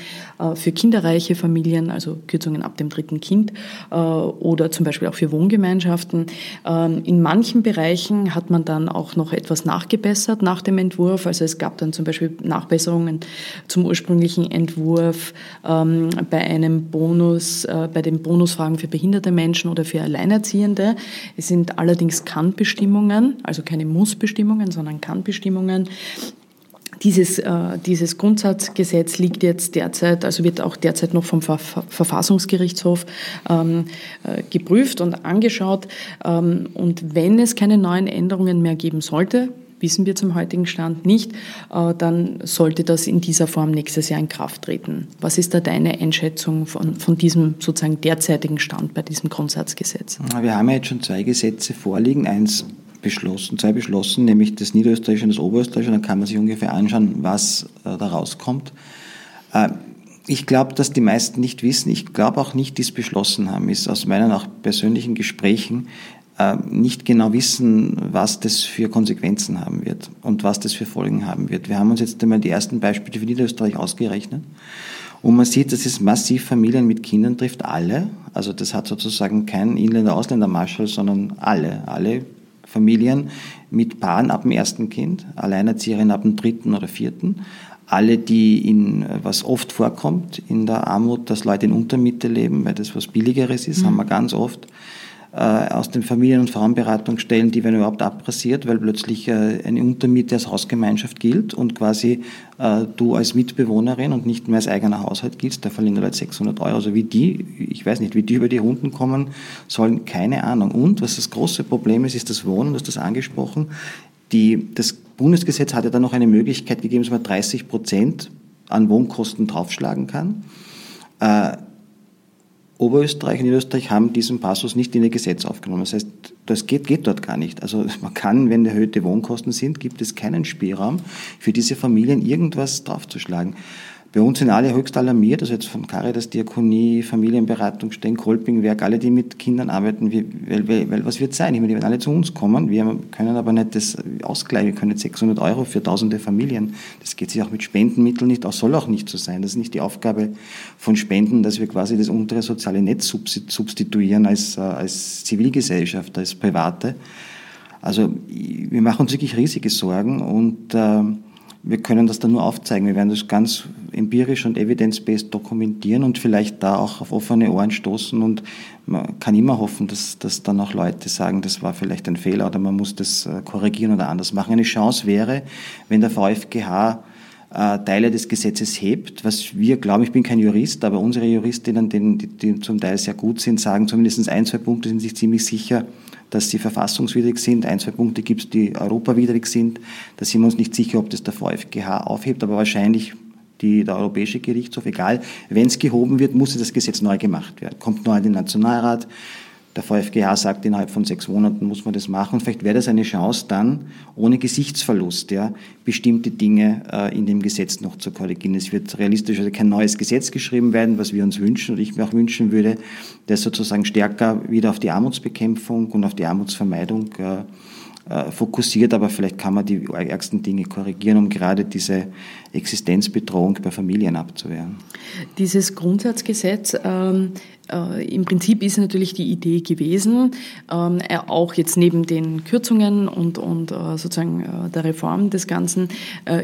für kinderreiche Familien, also Kürzungen ab dem dritten Kind äh, oder zum Beispiel auch für Wohngemeinschaften. Ähm, in manchen Bereichen hat man dann auch noch etwas nachgebessert nach dem Entwurf. Also es gab dann zum Beispiel Nachbesserungen zum ursprünglichen Entwurf ähm, bei einem Bonus, äh, bei den Bonusfragen für behinderte Menschen oder für Alleinerziehende. Es sind allerdings Kannbestimmungen, also keine Mussbestimmungen, sondern Kannbestimmungen. Dieses, äh, dieses Grundsatzgesetz liegt jetzt derzeit, also wird auch derzeit noch vom Ver Verfassungsgerichtshof ähm, äh, geprüft und angeschaut. Ähm, und wenn es keine neuen Änderungen mehr geben sollte, wissen wir zum heutigen Stand nicht, äh, dann sollte das in dieser Form nächstes Jahr in Kraft treten. Was ist da deine Einschätzung von, von diesem sozusagen derzeitigen Stand bei diesem Grundsatzgesetz? Wir haben ja jetzt schon zwei Gesetze vorliegen. Eins beschlossen, zwei beschlossen, nämlich das Niederösterreichische und das Oberösterreichische. Dann kann man sich ungefähr anschauen, was äh, da rauskommt. Äh, ich glaube, dass die meisten nicht wissen, ich glaube auch nicht, die es beschlossen haben, ist aus meinen auch persönlichen Gesprächen äh, nicht genau wissen, was das für Konsequenzen haben wird und was das für Folgen haben wird. Wir haben uns jetzt einmal die ersten Beispiele für Niederösterreich ausgerechnet. Und man sieht, dass es massiv Familien mit Kindern trifft, alle. Also das hat sozusagen kein Inländer-Ausländer-Marschall, sondern alle, alle Familien mit Paaren ab dem ersten Kind, Alleinerzieherinnen ab dem dritten oder vierten, alle, die in, was oft vorkommt in der Armut, dass Leute in Untermiete leben, weil das was Billigeres ist, mhm. haben wir ganz oft aus den Familien- und Frauenberatungsstellen, die werden überhaupt abrasiert, weil plötzlich äh, eine Untermiete als Hausgemeinschaft gilt und quasi äh, du als Mitbewohnerin und nicht mehr als eigener Haushalt giltst, da verlieren Leute 600 Euro. Also wie die, ich weiß nicht, wie die über die Runden kommen sollen, keine Ahnung. Und was das große Problem ist, ist das Wohnen, du hast das angesprochen. Die, das Bundesgesetz hat ja dann noch eine Möglichkeit gegeben, dass man 30 Prozent an Wohnkosten draufschlagen kann. Oberösterreich und Niederösterreich haben diesen Passus nicht in ihr Gesetz aufgenommen. Das heißt, das geht, geht dort gar nicht. Also man kann, wenn erhöhte Wohnkosten sind, gibt es keinen Spielraum für diese Familien irgendwas draufzuschlagen. Bei uns sind alle höchst alarmiert, also jetzt von Caritas, Diakonie, Familienberatung, Kolpingwerk, alle, die mit Kindern arbeiten, weil, weil, weil, was wird sein? Ich meine, die werden alle zu uns kommen, wir können aber nicht das ausgleichen, wir können nicht 600 Euro für tausende Familien, das geht sich auch mit Spendenmitteln nicht aus, soll auch nicht so sein. Das ist nicht die Aufgabe von Spenden, dass wir quasi das untere soziale Netz substituieren als, äh, als Zivilgesellschaft, als Private. Also wir machen uns wirklich riesige Sorgen und äh, wir können das dann nur aufzeigen. Wir werden das ganz empirisch und evidence-based dokumentieren und vielleicht da auch auf offene Ohren stoßen und man kann immer hoffen, dass, dass dann auch Leute sagen, das war vielleicht ein Fehler oder man muss das äh, korrigieren oder anders machen. Eine Chance wäre, wenn der VfGH äh, Teile des Gesetzes hebt, was wir glauben, ich bin kein Jurist, aber unsere Juristinnen, die, die zum Teil sehr gut sind, sagen zumindest ein, zwei Punkte sind sich ziemlich sicher, dass sie verfassungswidrig sind. Ein, zwei Punkte gibt es, die europawidrig sind. Da sind wir uns nicht sicher, ob das der VfGH aufhebt, aber wahrscheinlich die, der Europäische Gerichtshof, egal. Wenn es gehoben wird, muss das Gesetz neu gemacht werden. Kommt neu in den Nationalrat. Der VfGH sagt, innerhalb von sechs Monaten muss man das machen. vielleicht wäre das eine Chance, dann ohne Gesichtsverlust ja, bestimmte Dinge äh, in dem Gesetz noch zu korrigieren. Es wird realistisch also kein neues Gesetz geschrieben werden, was wir uns wünschen und ich mir auch wünschen würde, das sozusagen stärker wieder auf die Armutsbekämpfung und auf die Armutsvermeidung äh, äh, fokussiert, aber vielleicht kann man die ärgsten Dinge korrigieren, um gerade diese Existenzbedrohung bei Familien abzuwehren. Dieses Grundsatzgesetz, ähm, äh, im Prinzip ist natürlich die Idee gewesen, ähm, äh, auch jetzt neben den Kürzungen und, und sozusagen der Reform des Ganzen,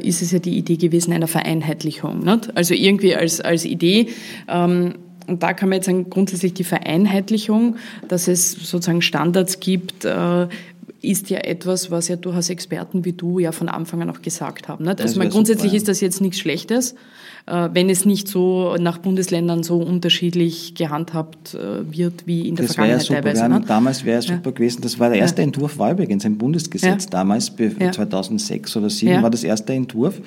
ist es ja die Idee gewesen einer Vereinheitlichung. Nicht? Also irgendwie als, als Idee, ähm, und da kann man jetzt sagen, grundsätzlich die Vereinheitlichung, dass es sozusagen Standards gibt, ist ja etwas, was ja durchaus Experten wie du ja von Anfang an auch gesagt haben. Nicht? Also man, grundsätzlich super, ist das jetzt nichts Schlechtes, äh, wenn es nicht so nach Bundesländern so unterschiedlich gehandhabt äh, wird wie in der das Vergangenheit super. teilweise. Haben, damals wäre es super ja. gewesen. Das war der erste ja. Entwurf, war übrigens ein Bundesgesetz. Ja. Damals, 2006 oder 2007, war das erste Entwurf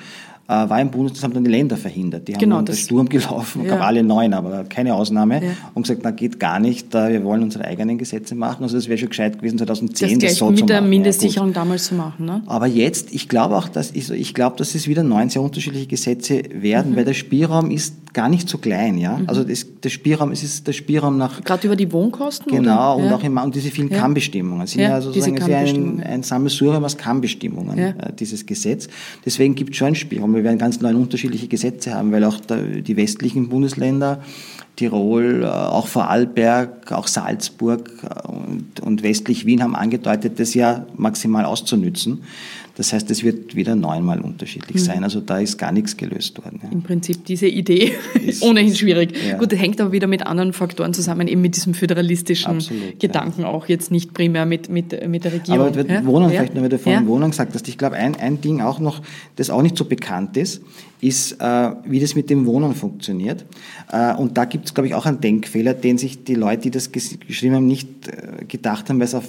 war im Bundes, das haben dann die Länder verhindert. Die haben genau, dann Sturm gelaufen, ja. gab alle neun, aber keine Ausnahme, ja. und gesagt, na geht gar nicht, wir wollen unsere eigenen Gesetze machen. Also das wäre schon gescheit gewesen, 2010 das, das so mit zu der Mindestsicherung ja, damals zu machen. Ne? Aber jetzt, ich glaube auch, dass ich, ich glaube, dass es wieder neun sehr unterschiedliche Gesetze werden, mhm. weil der Spielraum ist gar nicht so klein, ja. Mhm. Also das, der Spielraum, es ist der Spielraum nach gerade über die Wohnkosten. Genau oder? und auch immer und diese vielen ja. Kann-Bestimmungen sind ja, sozusagen ein, ein Sammelsurium aus Kann-Bestimmungen äh, dieses Gesetz. Deswegen gibt es schon einen Spielraum. Wir werden ganz neun unterschiedliche Gesetze haben, weil auch der, die westlichen Bundesländer, Tirol, äh, auch Vorarlberg, auch Salzburg äh, und, und westlich Wien haben angedeutet, das ja maximal auszunützen. Das heißt, es wird wieder neunmal unterschiedlich mhm. sein. Also da ist gar nichts gelöst worden. Ja. Im Prinzip diese Idee ist, ohnehin schwierig. Ja. Gut, hängt aber wieder mit anderen Faktoren zusammen, eben mit diesem föderalistischen Absolut, Gedanken ja. auch jetzt nicht primär mit, mit, mit der Regierung. Aber wird Wohnung, vielleicht nur, weil du vorhin Wohnung gesagt hast. Ich glaube, ein, ein Ding auch noch, das auch nicht so bekannt ist, ist, äh, wie das mit dem Wohnen funktioniert. Äh, und da gibt es, glaube ich, auch einen Denkfehler, den sich die Leute, die das geschrieben haben, nicht äh, gedacht haben, weil sie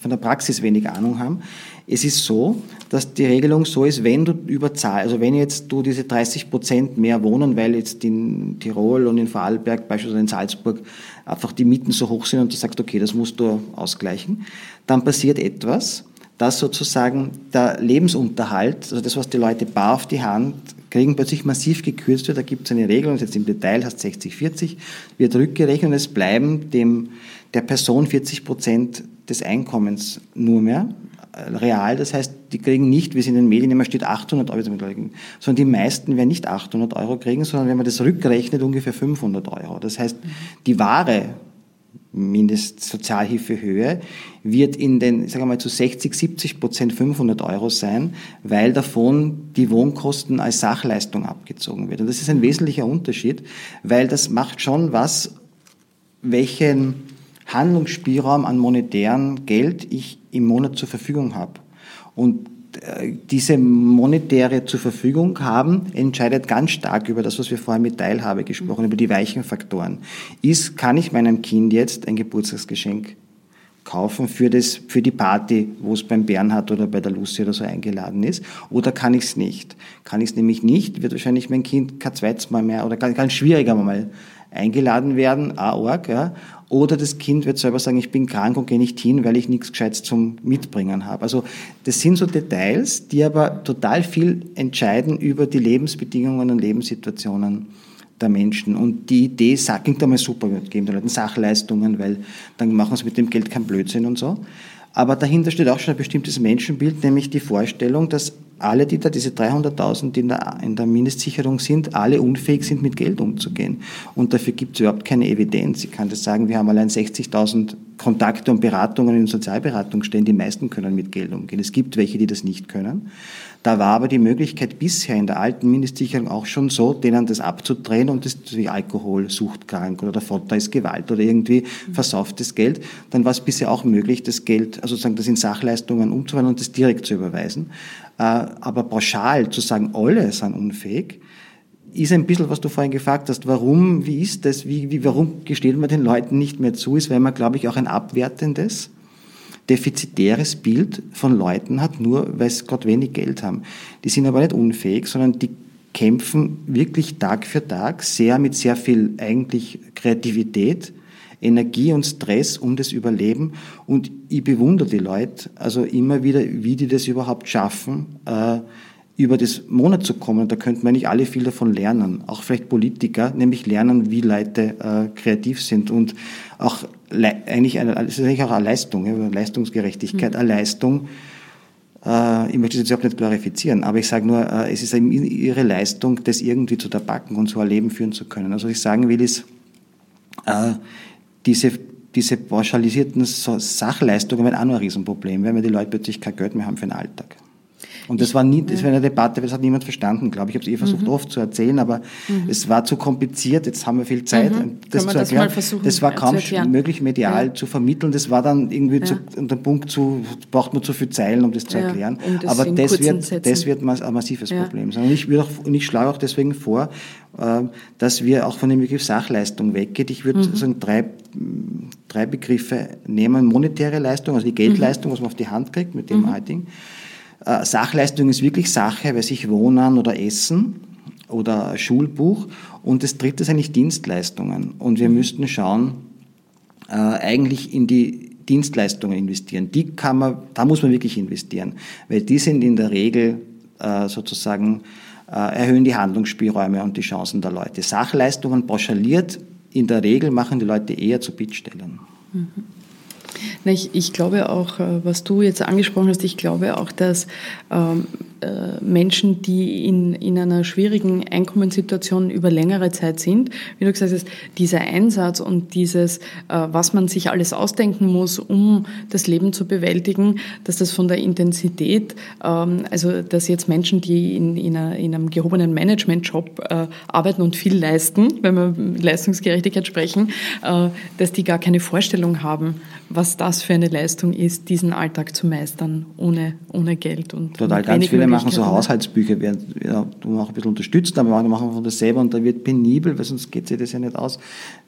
von der Praxis wenig Ahnung haben. Es ist so, dass die Regelung so ist, wenn du überzahlst, also wenn jetzt du diese 30 Prozent mehr wohnen, weil jetzt in Tirol und in Vorarlberg, beispielsweise in Salzburg, einfach die Mieten so hoch sind und du sagst, okay, das musst du ausgleichen, dann passiert etwas, dass sozusagen der Lebensunterhalt, also das, was die Leute bar auf die Hand kriegen, plötzlich massiv gekürzt wird. Da gibt es eine Regelung, jetzt im Detail hast 60, 40, wird rückgerechnet und es bleiben dem, der Person 40 Prozent des Einkommens nur mehr real. Das heißt, die kriegen nicht, wie es in den Medien immer steht, 800 Euro, sondern die meisten werden nicht 800 Euro kriegen, sondern wenn man das rückrechnet, ungefähr 500 Euro. Das heißt, die wahre Mindestsozialhilfehöhe wird in den, sagen wir mal, zu 60, 70 Prozent 500 Euro sein, weil davon die Wohnkosten als Sachleistung abgezogen wird. Und das ist ein wesentlicher Unterschied, weil das macht schon was, welchen Handlungsspielraum an monetären Geld ich im Monat zur Verfügung habe. Und äh, diese monetäre zur Verfügung haben, entscheidet ganz stark über das, was wir vorher mit Teilhabe gesprochen über die weichen Faktoren. Ist, kann ich meinem Kind jetzt ein Geburtstagsgeschenk kaufen für, das, für die Party, wo es beim Bernhard oder bei der Lucy oder so eingeladen ist, oder kann ich es nicht? Kann ich es nämlich nicht, wird wahrscheinlich mein Kind kein zweites Mal mehr oder ganz, schwieriger mal eingeladen werden, a ja, oder das Kind wird selber sagen, ich bin krank und gehe nicht hin, weil ich nichts Gescheites zum Mitbringen habe. Also das sind so Details, die aber total viel entscheiden über die Lebensbedingungen und Lebenssituationen der Menschen. Und die Idee klingt einmal super, geben den Leuten Sachleistungen, weil dann machen sie mit dem Geld keinen Blödsinn und so. Aber dahinter steht auch schon ein bestimmtes Menschenbild, nämlich die Vorstellung, dass alle, die da, diese 300.000, die in der, in der Mindestsicherung sind, alle unfähig sind, mit Geld umzugehen. Und dafür gibt es überhaupt keine Evidenz. Ich kann das sagen, wir haben allein 60.000 Kontakte und Beratungen in Sozialberatung stehen. Die meisten können mit Geld umgehen. Es gibt welche, die das nicht können. Da war aber die Möglichkeit bisher in der alten Mindestsicherung auch schon so, denen das abzudrehen und das wie Alkohol, suchtkrank oder der Vater ist Gewalt oder irgendwie versauftes Geld. Dann war es bisher auch möglich, das Geld, also sozusagen das in Sachleistungen umzuwandeln und das direkt zu überweisen. Äh, aber pauschal zu sagen, alle sind unfähig, ist ein bisschen, was du vorhin gefragt hast, warum, wie ist das, wie, wie, warum gesteht man den Leuten nicht mehr zu, ist, weil man, glaube ich, auch ein abwertendes, defizitäres Bild von Leuten hat, nur weil sie gerade wenig Geld haben. Die sind aber nicht unfähig, sondern die kämpfen wirklich Tag für Tag sehr mit sehr viel eigentlich Kreativität, Energie und Stress um das Überleben. Und ich bewundere die Leute also immer wieder, wie die das überhaupt schaffen, äh, über das Monat zu kommen. Da könnten wir nicht alle viel davon lernen. Auch vielleicht Politiker, nämlich lernen, wie Leute äh, kreativ sind und auch eigentlich eine, es ist eigentlich auch eine Leistung, ja, Leistungsgerechtigkeit, mhm. eine Leistung. Äh, ich möchte es jetzt überhaupt nicht glorifizieren, aber ich sage nur, äh, es ist ihre Leistung, das irgendwie zu erbacken und so ein Leben führen zu können. Also was ich sagen will, ist, äh, diese diese pauschalisierten Sachleistungen werden auch noch ein Riesenproblem, wenn wir die Leute plötzlich kein Geld mehr haben für den Alltag. Und das war nie, das war eine Debatte, das hat niemand verstanden, glaube ich. Ich habe es eh versucht mhm. oft zu erzählen, aber mhm. es war zu kompliziert. Jetzt haben wir viel Zeit, mhm. das zu erklären. Das, das, war kaum möglich medial ja. zu vermitteln. Das war dann irgendwie ja. zu, unter Punkt zu, braucht man zu viel Zeilen, um das zu erklären. Ja, um das aber das wird, das wird ein massives Problem sein. Und ich, würde auch, und ich schlage auch deswegen vor, äh, dass wir auch von dem Begriff Sachleistung weggeht. Ich würde mhm. sagen, drei, drei Begriffe nehmen. Monetäre Leistung, also die Geldleistung, was man auf die Hand kriegt mit dem mhm. Heutigen. Äh, Sachleistung ist wirklich Sache, weiß ich, Wohnen oder Essen oder Schulbuch. Und das dritte ist eigentlich Dienstleistungen. Und wir müssten schauen, äh, eigentlich in die Dienstleistungen investieren. Die kann man, da muss man wirklich investieren, weil die sind in der Regel äh, sozusagen äh, erhöhen die Handlungsspielräume und die Chancen der Leute. Sachleistungen pauschaliert in der Regel machen die Leute eher zu Bittstellern. Mhm. Ich, ich, glaube auch, äh, was du jetzt angesprochen hast, ich glaube auch, dass ähm, äh, Menschen, die in, in einer schwierigen Einkommenssituation über längere Zeit sind, wie du gesagt hast, dieser Einsatz und dieses, äh, was man sich alles ausdenken muss, um das Leben zu bewältigen, dass das von der Intensität, ähm, also dass jetzt Menschen, die in, in, einem gehobenen Managementjob äh, arbeiten und viel leisten, wenn wir Leistungsgerechtigkeit sprechen, dass die gar keine Vorstellung haben, was das für eine Leistung ist, diesen Alltag zu meistern, ohne, ohne Geld. Und Total, ganz viele machen so Haushaltsbücher, werden, ja, auch ein bisschen unterstützt, aber manche machen von das selber und da wird penibel, weil sonst geht sich das ja nicht aus,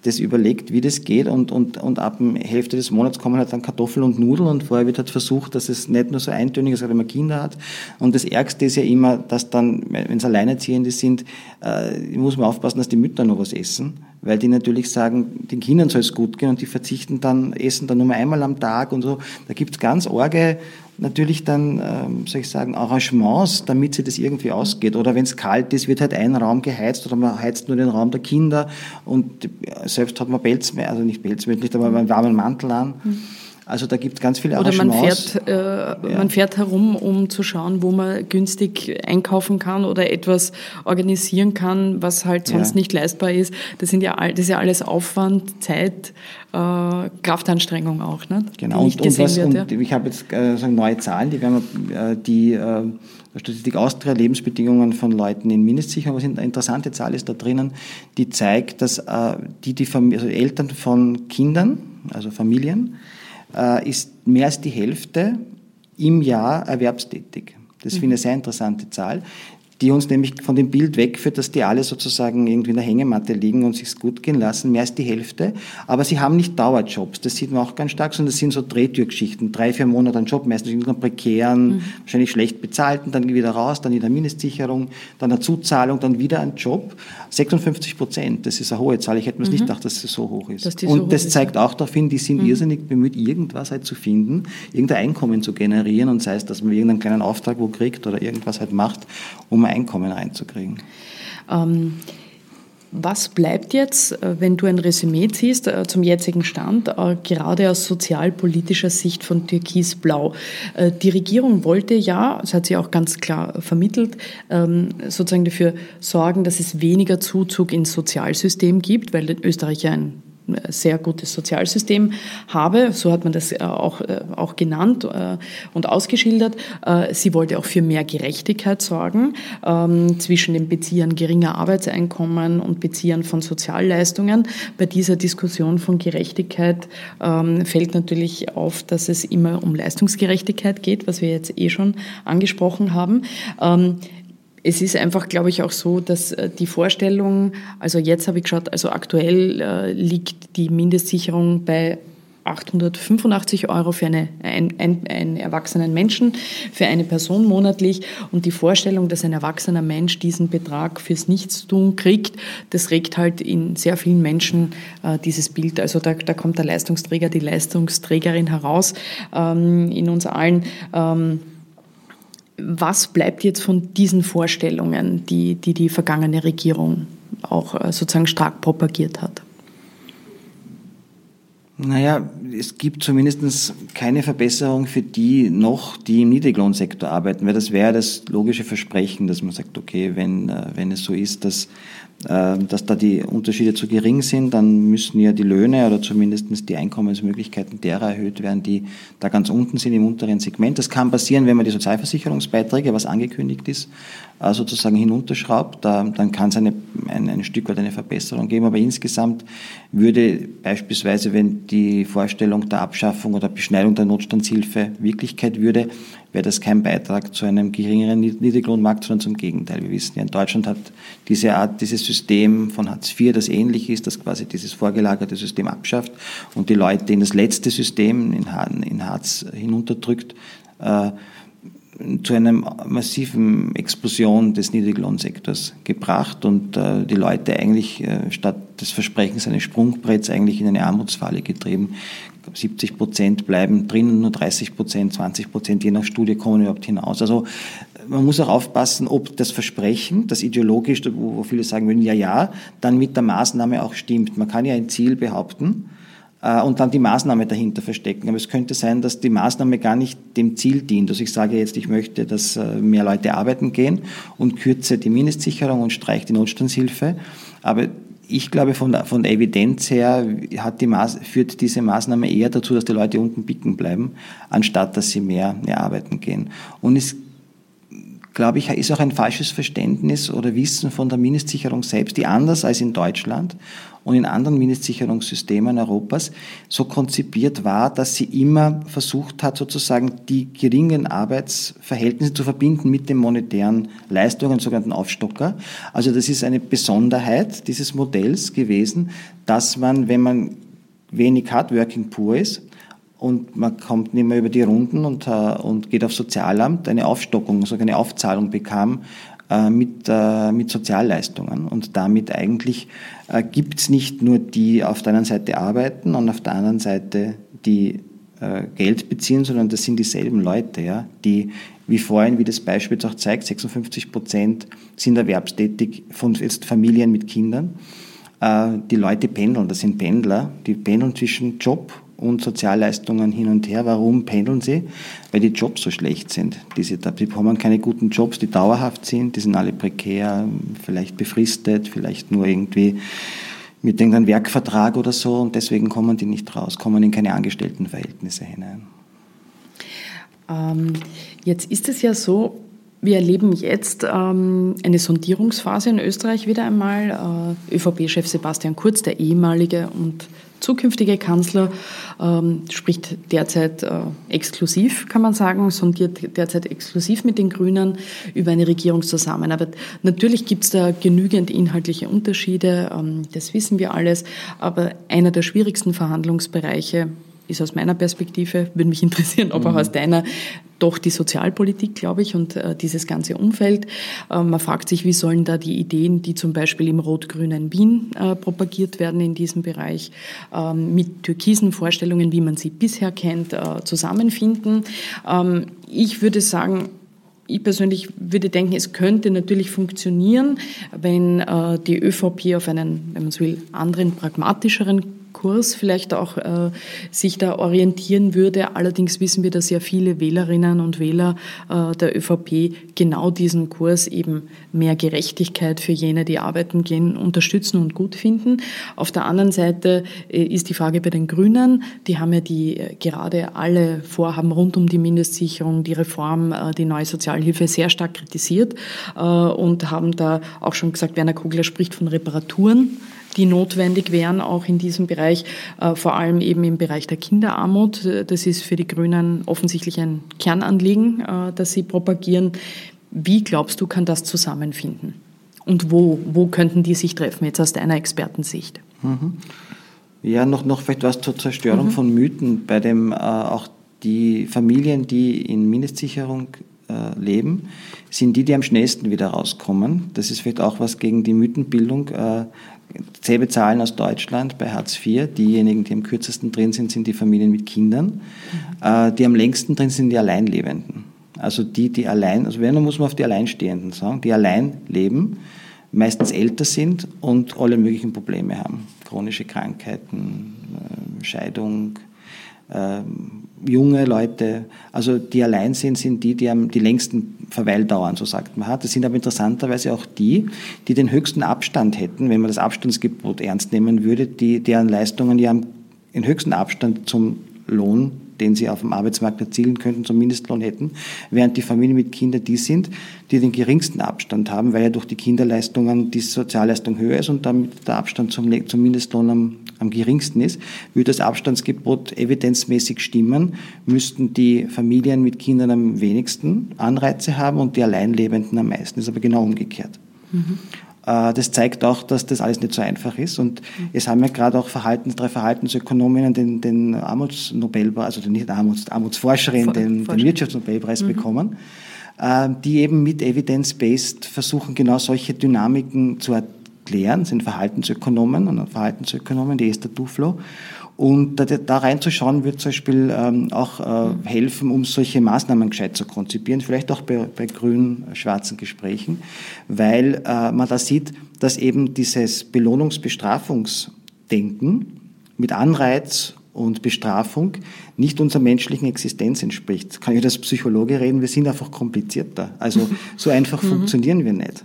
das überlegt, wie das geht und, und, und ab der Hälfte des Monats kommen halt dann Kartoffeln und Nudeln und vorher wird halt versucht, dass es nicht nur so eintönig ist, wenn man Kinder hat. Und das Ärgste ist ja immer, dass dann, wenn es Alleinerziehende sind, äh, muss man aufpassen, dass die Mütter noch was essen weil die natürlich sagen, den Kindern soll es gut gehen und die verzichten dann, essen dann nur mal einmal am Tag und so. Da gibt es ganz orge natürlich dann, ähm, soll ich sagen, Arrangements, damit sich das irgendwie ausgeht. Oder wenn es kalt ist, wird halt ein Raum geheizt oder man heizt nur den Raum der Kinder und selbst hat man Pelz also nicht Pelz nicht aber einen warmen Mantel an. Mhm. Also da gibt es ganz viele Oder man fährt, äh, ja. man fährt herum, um zu schauen, wo man günstig einkaufen kann oder etwas organisieren kann, was halt sonst ja. nicht leistbar ist. Das, sind ja, das ist ja alles Aufwand, Zeit, äh, Kraftanstrengung auch. Ne? Genau, und, und, was, wird, und ich habe jetzt äh, so neue Zahlen, die werden wir, äh, die äh, Statistik Austria, Lebensbedingungen von Leuten in Mindestsicherung, was eine interessante Zahl ist da drinnen, die zeigt, dass äh, die, die also Eltern von Kindern, also Familien, ist mehr als die Hälfte im Jahr erwerbstätig. Das finde ich eine sehr interessante Zahl die uns nämlich von dem Bild wegführt, dass die alle sozusagen irgendwie in der Hängematte liegen und sich gut gehen lassen, mehr als die Hälfte. Aber sie haben nicht Dauerjobs, das sieht man auch ganz stark, sondern das sind so Drehtürgeschichten, drei, vier Monate einen Job, meistens in einer prekären, mhm. wahrscheinlich schlecht bezahlten, dann wieder raus, dann wieder Mindestsicherung, dann eine Zuzahlung, dann wieder ein Job. 56 Prozent, das ist eine hohe Zahl. Ich hätte mir mhm. nicht gedacht, dass es so hoch ist. und so das zeigt auch darauf hin, die sind mhm. irrsinnig bemüht, irgendwas halt zu finden, irgendein Einkommen zu generieren und sei es, dass man irgendeinen kleinen Auftrag wo kriegt oder irgendwas halt macht, um Einkommen reinzukriegen. Ähm, was bleibt jetzt, äh, wenn du ein Resümee ziehst äh, zum jetzigen Stand, äh, gerade aus sozialpolitischer Sicht von Türkis-Blau? Die Regierung wollte ja, das hat sie auch ganz klar vermittelt, ähm, sozusagen dafür sorgen, dass es weniger Zuzug ins Sozialsystem gibt, weil Österreich ja ein sehr gutes Sozialsystem habe. So hat man das äh, auch, äh, auch genannt äh, und ausgeschildert. Sie wollte auch für mehr Gerechtigkeit sorgen ähm, zwischen den Beziehern geringer Arbeitseinkommen und Beziehern von Sozialleistungen. Bei dieser Diskussion von Gerechtigkeit ähm, fällt natürlich auf, dass es immer um Leistungsgerechtigkeit geht, was wir jetzt eh schon angesprochen haben. Es ist einfach, glaube ich, auch so, dass äh, die Vorstellung, also jetzt habe ich geschaut, also aktuell äh, liegt die Mindestsicherung bei 885 Euro für eine, ein, ein, einen erwachsenen Menschen, für eine Person monatlich. Und die Vorstellung, dass ein erwachsener Mensch diesen Betrag fürs Nichtstun kriegt, das regt halt in sehr vielen Menschen äh, dieses Bild. Also da, da kommt der Leistungsträger, die Leistungsträgerin heraus ähm, in uns allen. Ähm, was bleibt jetzt von diesen Vorstellungen, die die, die vergangene Regierung auch äh, sozusagen stark propagiert hat? Naja, es gibt zumindest keine Verbesserung für die noch, die im Niedriglohnsektor arbeiten, weil das wäre das logische Versprechen, dass man sagt, okay, wenn, äh, wenn es so ist, dass dass da die Unterschiede zu gering sind, dann müssen ja die Löhne oder zumindest die Einkommensmöglichkeiten derer erhöht werden, die da ganz unten sind im unteren Segment. Das kann passieren, wenn man die Sozialversicherungsbeiträge, was angekündigt ist, sozusagen hinunterschraubt. Dann kann es eine, ein, ein Stück weit eine Verbesserung geben. Aber insgesamt würde beispielsweise, wenn die Vorstellung der Abschaffung oder Beschneidung der Notstandshilfe Wirklichkeit würde, wäre das kein Beitrag zu einem geringeren Niedriglohnmarkt, sondern zum Gegenteil. Wir wissen ja, in Deutschland hat diese Art, dieses System von Hartz IV, das ähnlich ist, das quasi dieses vorgelagerte System abschafft und die Leute in das letzte System, in Hartz hinunterdrückt, äh, zu einer massiven Explosion des Niedriglohnsektors gebracht und äh, die Leute eigentlich äh, statt des Versprechens eines Sprungbretts eigentlich in eine Armutsfalle getrieben. 70 Prozent bleiben drin, nur 30 Prozent, 20 Prozent je nach Studie kommen überhaupt hinaus. Also man muss auch aufpassen, ob das Versprechen, das ideologisch, wo, viele sagen würden, ja, ja, dann mit der Maßnahme auch stimmt. Man kann ja ein Ziel behaupten, und dann die Maßnahme dahinter verstecken. Aber es könnte sein, dass die Maßnahme gar nicht dem Ziel dient. Also ich sage jetzt, ich möchte, dass äh, mehr Leute arbeiten gehen und kürze die Mindestsicherung und streiche die Notstandshilfe. Aber ich glaube, von der, von der Evidenz her hat die Maß, führt diese Maßnahme eher dazu, dass die Leute unten bicken bleiben, anstatt dass sie mehr, mehr arbeiten gehen. Und es glaube ich, ist auch ein falsches Verständnis oder Wissen von der Mindestsicherung selbst, die anders als in Deutschland und in anderen Mindestsicherungssystemen Europas so konzipiert war, dass sie immer versucht hat, sozusagen die geringen Arbeitsverhältnisse zu verbinden mit den monetären Leistungen, sogenannten Aufstocker. Also das ist eine Besonderheit dieses Modells gewesen, dass man, wenn man wenig hat, Working Poor ist, und man kommt nicht mehr über die Runden und, äh, und geht auf Sozialamt, eine Aufstockung, so eine Aufzahlung bekam äh, mit, äh, mit Sozialleistungen. Und damit eigentlich gibt es nicht nur die auf der einen Seite arbeiten und auf der anderen Seite die Geld beziehen, sondern das sind dieselben Leute, ja, die, wie vorhin, wie das Beispiel jetzt auch zeigt, 56 Prozent sind erwerbstätig von jetzt Familien mit Kindern. Die Leute pendeln, das sind Pendler, die pendeln zwischen Job und Sozialleistungen hin und her. Warum pendeln sie? Weil die Jobs so schlecht sind. Diese, die bekommen keine guten Jobs, die dauerhaft sind, die sind alle prekär, vielleicht befristet, vielleicht nur irgendwie mit irgendeinem Werkvertrag oder so und deswegen kommen die nicht raus, kommen in keine Angestelltenverhältnnnisse hinein. Ähm, jetzt ist es ja so, wir erleben jetzt ähm, eine Sondierungsphase in Österreich wieder einmal. Äh, ÖVP-Chef Sebastian Kurz, der ehemalige und zukünftige Kanzler, ähm, spricht derzeit äh, exklusiv, kann man sagen, sondiert derzeit exklusiv mit den Grünen über eine Regierungszusammenarbeit. Natürlich gibt es da genügend inhaltliche Unterschiede, ähm, das wissen wir alles, aber einer der schwierigsten Verhandlungsbereiche ist aus meiner Perspektive, würde mich interessieren, ob auch mhm. aus deiner, doch die Sozialpolitik, glaube ich, und äh, dieses ganze Umfeld. Äh, man fragt sich, wie sollen da die Ideen, die zum Beispiel im rot-grünen Wien äh, propagiert werden in diesem Bereich, ähm, mit türkisen Vorstellungen, wie man sie bisher kennt, äh, zusammenfinden. Ähm, ich würde sagen, ich persönlich würde denken, es könnte natürlich funktionieren, wenn äh, die ÖVP auf einen, wenn man so will, anderen, pragmatischeren Kurs vielleicht auch äh, sich da orientieren würde. Allerdings wissen wir, dass ja viele Wählerinnen und Wähler äh, der ÖVP genau diesen Kurs eben mehr Gerechtigkeit für jene, die arbeiten gehen, unterstützen und gut finden. Auf der anderen Seite äh, ist die Frage bei den Grünen. Die haben ja die äh, gerade alle Vorhaben rund um die Mindestsicherung, die Reform, äh, die neue Sozialhilfe sehr stark kritisiert äh, und haben da auch schon gesagt, Werner Kogler spricht von Reparaturen die notwendig wären, auch in diesem Bereich, äh, vor allem eben im Bereich der Kinderarmut. Das ist für die Grünen offensichtlich ein Kernanliegen, äh, das sie propagieren. Wie glaubst du, kann das zusammenfinden? Und wo, wo könnten die sich treffen, jetzt aus deiner Expertensicht? Mhm. Ja, noch, noch vielleicht was zur Zerstörung mhm. von Mythen, bei dem äh, auch die Familien, die in Mindestsicherung äh, leben, sind die, die am schnellsten wieder rauskommen. Das ist vielleicht auch was gegen die Mythenbildung. Äh, selbe Zahlen aus Deutschland bei Hartz IV. Diejenigen, die am kürzesten drin sind, sind die Familien mit Kindern. Mhm. Äh, die am längsten drin sind die Alleinlebenden. Also die, die allein, also wenn, dann muss man auf die Alleinstehenden sagen, die allein leben, meistens älter sind und alle möglichen Probleme haben. Chronische Krankheiten, Scheidung, ähm, junge Leute, also die allein sind, sind die, die am die längsten Verweildauern, so sagt man. Das sind aber interessanterweise auch die, die den höchsten Abstand hätten, wenn man das Abstandsgebot ernst nehmen würde, die, deren Leistungen ja im höchsten Abstand zum Lohn den sie auf dem Arbeitsmarkt erzielen könnten, zum Mindestlohn hätten, während die Familien mit Kindern die sind, die den geringsten Abstand haben, weil ja durch die Kinderleistungen die Sozialleistung höher ist und damit der Abstand zum, zum Mindestlohn am, am geringsten ist. Würde das Abstandsgebot evidenzmäßig stimmen, müssten die Familien mit Kindern am wenigsten Anreize haben und die Alleinlebenden am meisten. Das ist aber genau umgekehrt. Mhm. Äh, das zeigt auch, dass das alles nicht so einfach ist. Und mhm. es haben ja gerade auch Verhaltens, drei Verhaltensökonominnen den, den Armutsnobelpreis, also den nicht Armuts, Armutsforscherin, den, den Wirtschaftsnobelpreis mhm. bekommen, äh, die eben mit Evidence-Based versuchen, genau solche Dynamiken zu erklären, das sind Verhaltensökonomen und Verhaltensökonomen, die Esther Duflo. Und da, da reinzuschauen wird zum Beispiel ähm, auch äh, helfen, um solche Maßnahmen gescheit zu konzipieren, vielleicht auch bei, bei grün-schwarzen Gesprächen, weil äh, man da sieht, dass eben dieses Belohnungs-Bestrafungsdenken mit Anreiz und Bestrafung nicht unserer menschlichen Existenz entspricht. Kann ich als Psychologe reden? Wir sind einfach komplizierter. Also so einfach mhm. funktionieren wir nicht.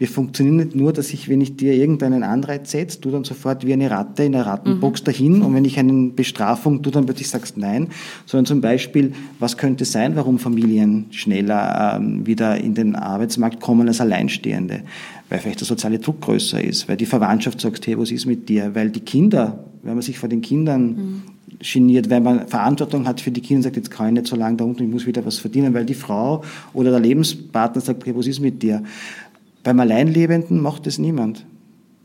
Wir funktionieren nicht nur, dass ich, wenn ich dir irgendeinen Anreiz setze, du dann sofort wie eine Ratte in der Rattenbox mhm. dahin und wenn ich eine Bestrafung, du dann plötzlich sagst nein, sondern zum Beispiel, was könnte sein, warum Familien schneller ähm, wieder in den Arbeitsmarkt kommen als Alleinstehende? Weil vielleicht der soziale Druck größer ist, weil die Verwandtschaft sagt, hey, was ist mit dir? Weil die Kinder, wenn man sich vor den Kindern mhm geniert, weil man Verantwortung hat für die Kinder und sagt, jetzt kann ich nicht so lange da unten, ich muss wieder was verdienen, weil die Frau oder der Lebenspartner sagt, okay, was ist mit dir? Beim Alleinlebenden macht es niemand.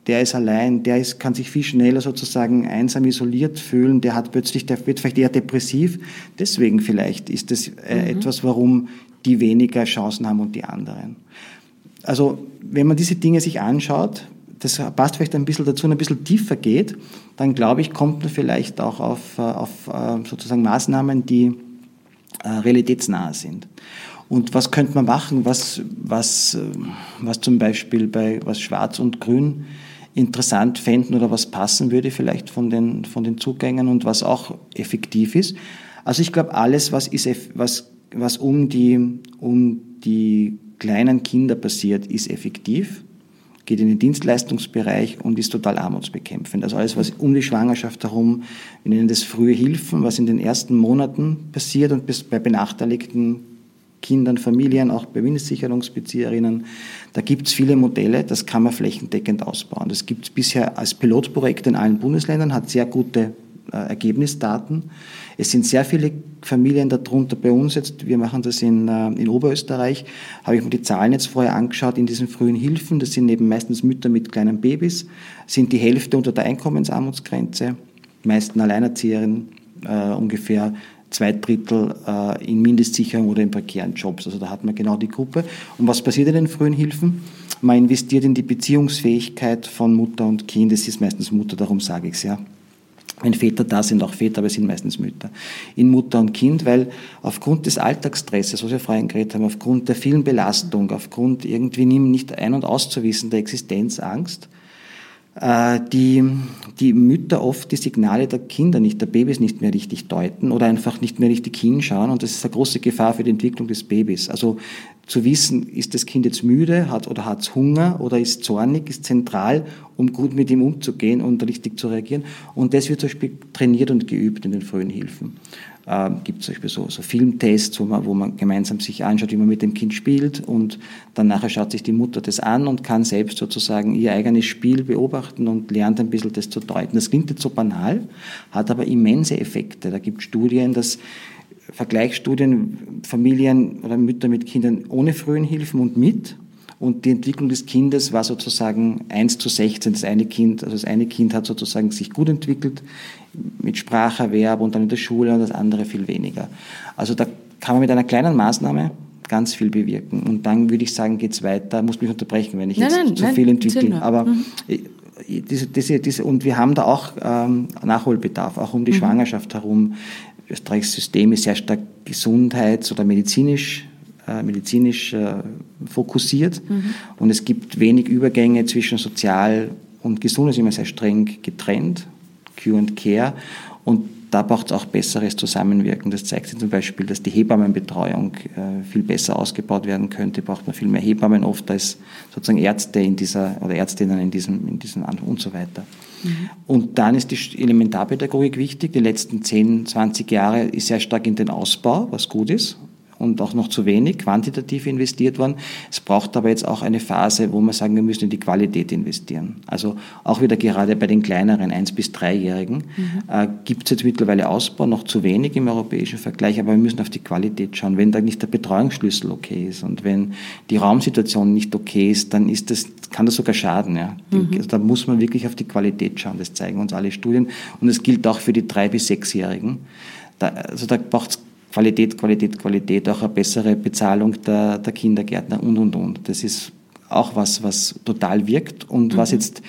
Der ist allein, der ist, kann sich viel schneller sozusagen einsam isoliert fühlen, der hat plötzlich, der wird vielleicht eher depressiv. Deswegen vielleicht ist das äh, mhm. etwas, warum die weniger Chancen haben und die anderen. Also, wenn man diese Dinge sich anschaut, das passt vielleicht ein bisschen dazu, ein bisschen tiefer geht, dann glaube ich, kommt man vielleicht auch auf, äh, auf äh, sozusagen Maßnahmen, die realitätsnah sind. Und was könnte man machen, was, was, was zum Beispiel bei was Schwarz und Grün interessant fänden oder was passen würde vielleicht von den, von den Zugängen und was auch effektiv ist. Also ich glaube, alles, was, ist, was, was um, die, um die kleinen Kinder passiert, ist effektiv, geht in den Dienstleistungsbereich und ist total armutsbekämpfend. Also alles, was um die Schwangerschaft herum, wir nennen das frühe Hilfen, was in den ersten Monaten passiert und bis bei benachteiligten Kindern, Familien, auch bei Mindestsicherungsbezieherinnen. Da gibt es viele Modelle, das kann man flächendeckend ausbauen. Das gibt es bisher als Pilotprojekt in allen Bundesländern, hat sehr gute äh, Ergebnisdaten. Es sind sehr viele Familien darunter bei uns jetzt. Wir machen das in, äh, in Oberösterreich. Habe ich mir die Zahlen jetzt vorher angeschaut in diesen frühen Hilfen. Das sind eben meistens Mütter mit kleinen Babys, sind die Hälfte unter der Einkommensarmutsgrenze, meisten Alleinerzieherinnen, äh, ungefähr zwei Drittel äh, in Mindestsicherung oder in prekären Jobs. Also da hat man genau die Gruppe. Und was passiert in den frühen Hilfen? Man investiert in die Beziehungsfähigkeit von Mutter und Kind. Es ist meistens Mutter, darum sage ich es ja. Wenn Väter da sind, auch Väter, aber es sind meistens Mütter. In Mutter und Kind, weil aufgrund des Alltagsstresses, was wir vorhin geredet haben, aufgrund der vielen Belastung, aufgrund irgendwie nicht ein- und auszuwissen der Existenzangst, die, die Mütter oft die Signale der Kinder nicht, der Babys nicht mehr richtig deuten oder einfach nicht mehr richtig hinschauen. Und das ist eine große Gefahr für die Entwicklung des Babys. Also zu wissen, ist das Kind jetzt müde hat oder hat es Hunger oder ist zornig, ist zentral, um gut mit ihm umzugehen und richtig zu reagieren. Und das wird zum Beispiel trainiert und geübt in den frühen Hilfen. Ähm, gibt es zum Beispiel so, so Filmtests, wo man, wo man gemeinsam sich anschaut, wie man mit dem Kind spielt und dann nachher schaut sich die Mutter das an und kann selbst sozusagen ihr eigenes Spiel beobachten und lernt ein bisschen das zu deuten. Das klingt jetzt so banal, hat aber immense Effekte. Da gibt es Studien, dass Vergleichsstudien, Familien oder Mütter mit Kindern ohne frühen Hilfen und mit. Und die Entwicklung des Kindes war sozusagen 1 zu 16. Das eine Kind, also das eine Kind hat sozusagen sich gut entwickelt mit Spracherwerb und dann in der Schule und das andere viel weniger. Also da kann man mit einer kleinen Maßnahme ganz viel bewirken. Und dann würde ich sagen, geht es weiter. Muss mich unterbrechen, wenn ich nein, jetzt nein, zu nein, viel entwickle. Aber mhm. diese, diese, diese, und wir haben da auch ähm, Nachholbedarf, auch um die mhm. Schwangerschaft herum. Österreichs System ist sehr stark gesundheits- oder medizinisch, äh, medizinisch äh, fokussiert mhm. und es gibt wenig Übergänge zwischen Sozial und Gesund, ist immer sehr streng getrennt, Cure und Care und da braucht es auch besseres Zusammenwirken. Das zeigt sich zum Beispiel, dass die Hebammenbetreuung äh, viel besser ausgebaut werden könnte. Braucht man viel mehr Hebammen oft als sozusagen Ärzte in dieser oder Ärztinnen in diesem, in diesem und so weiter. Mhm. Und dann ist die Elementarpädagogik wichtig. Die letzten 10, 20 Jahre ist sehr stark in den Ausbau, was gut ist und auch noch zu wenig quantitativ investiert worden. Es braucht aber jetzt auch eine Phase, wo wir sagen, wir müssen in die Qualität investieren. Also auch wieder gerade bei den kleineren, eins bis dreijährigen, mhm. äh, gibt es jetzt mittlerweile Ausbau, noch zu wenig im europäischen Vergleich, aber wir müssen auf die Qualität schauen. Wenn da nicht der Betreuungsschlüssel okay ist und wenn die Raumsituation nicht okay ist, dann ist das, kann das sogar schaden. Ja. Mhm. Also da muss man wirklich auf die Qualität schauen, das zeigen uns alle Studien. Und es gilt auch für die drei bis sechsjährigen. Da, also da braucht es Qualität, Qualität, Qualität, auch eine bessere Bezahlung der, der Kindergärtner und, und, und. Das ist auch was, was total wirkt und mhm. was jetzt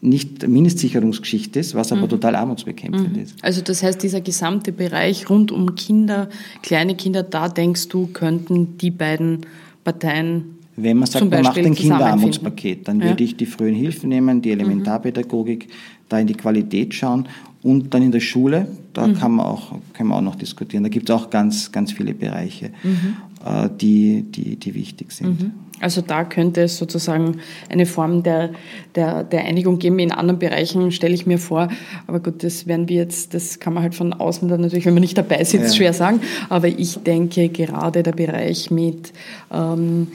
nicht Mindestsicherungsgeschichte ist, was aber mhm. total armutsbekämpfend mhm. ist. Also das heißt, dieser gesamte Bereich rund um Kinder, kleine Kinder, da denkst du, könnten die beiden Parteien wenn man sagt, man macht ein Kinderarmutspaket, dann ja. würde ich die frühen Hilfen nehmen, die Elementarpädagogik, da in die Qualität schauen und dann in der Schule, da mhm. kann man auch, können wir auch noch diskutieren. Da gibt es auch ganz, ganz viele Bereiche, mhm. äh, die, die, die wichtig sind. Mhm. Also da könnte es sozusagen eine Form der, der, der Einigung geben. In anderen Bereichen stelle ich mir vor, aber gut, das werden wir jetzt, das kann man halt von außen dann natürlich, wenn man nicht dabei sitzt, ja. schwer sagen. Aber ich denke gerade der Bereich mit ähm,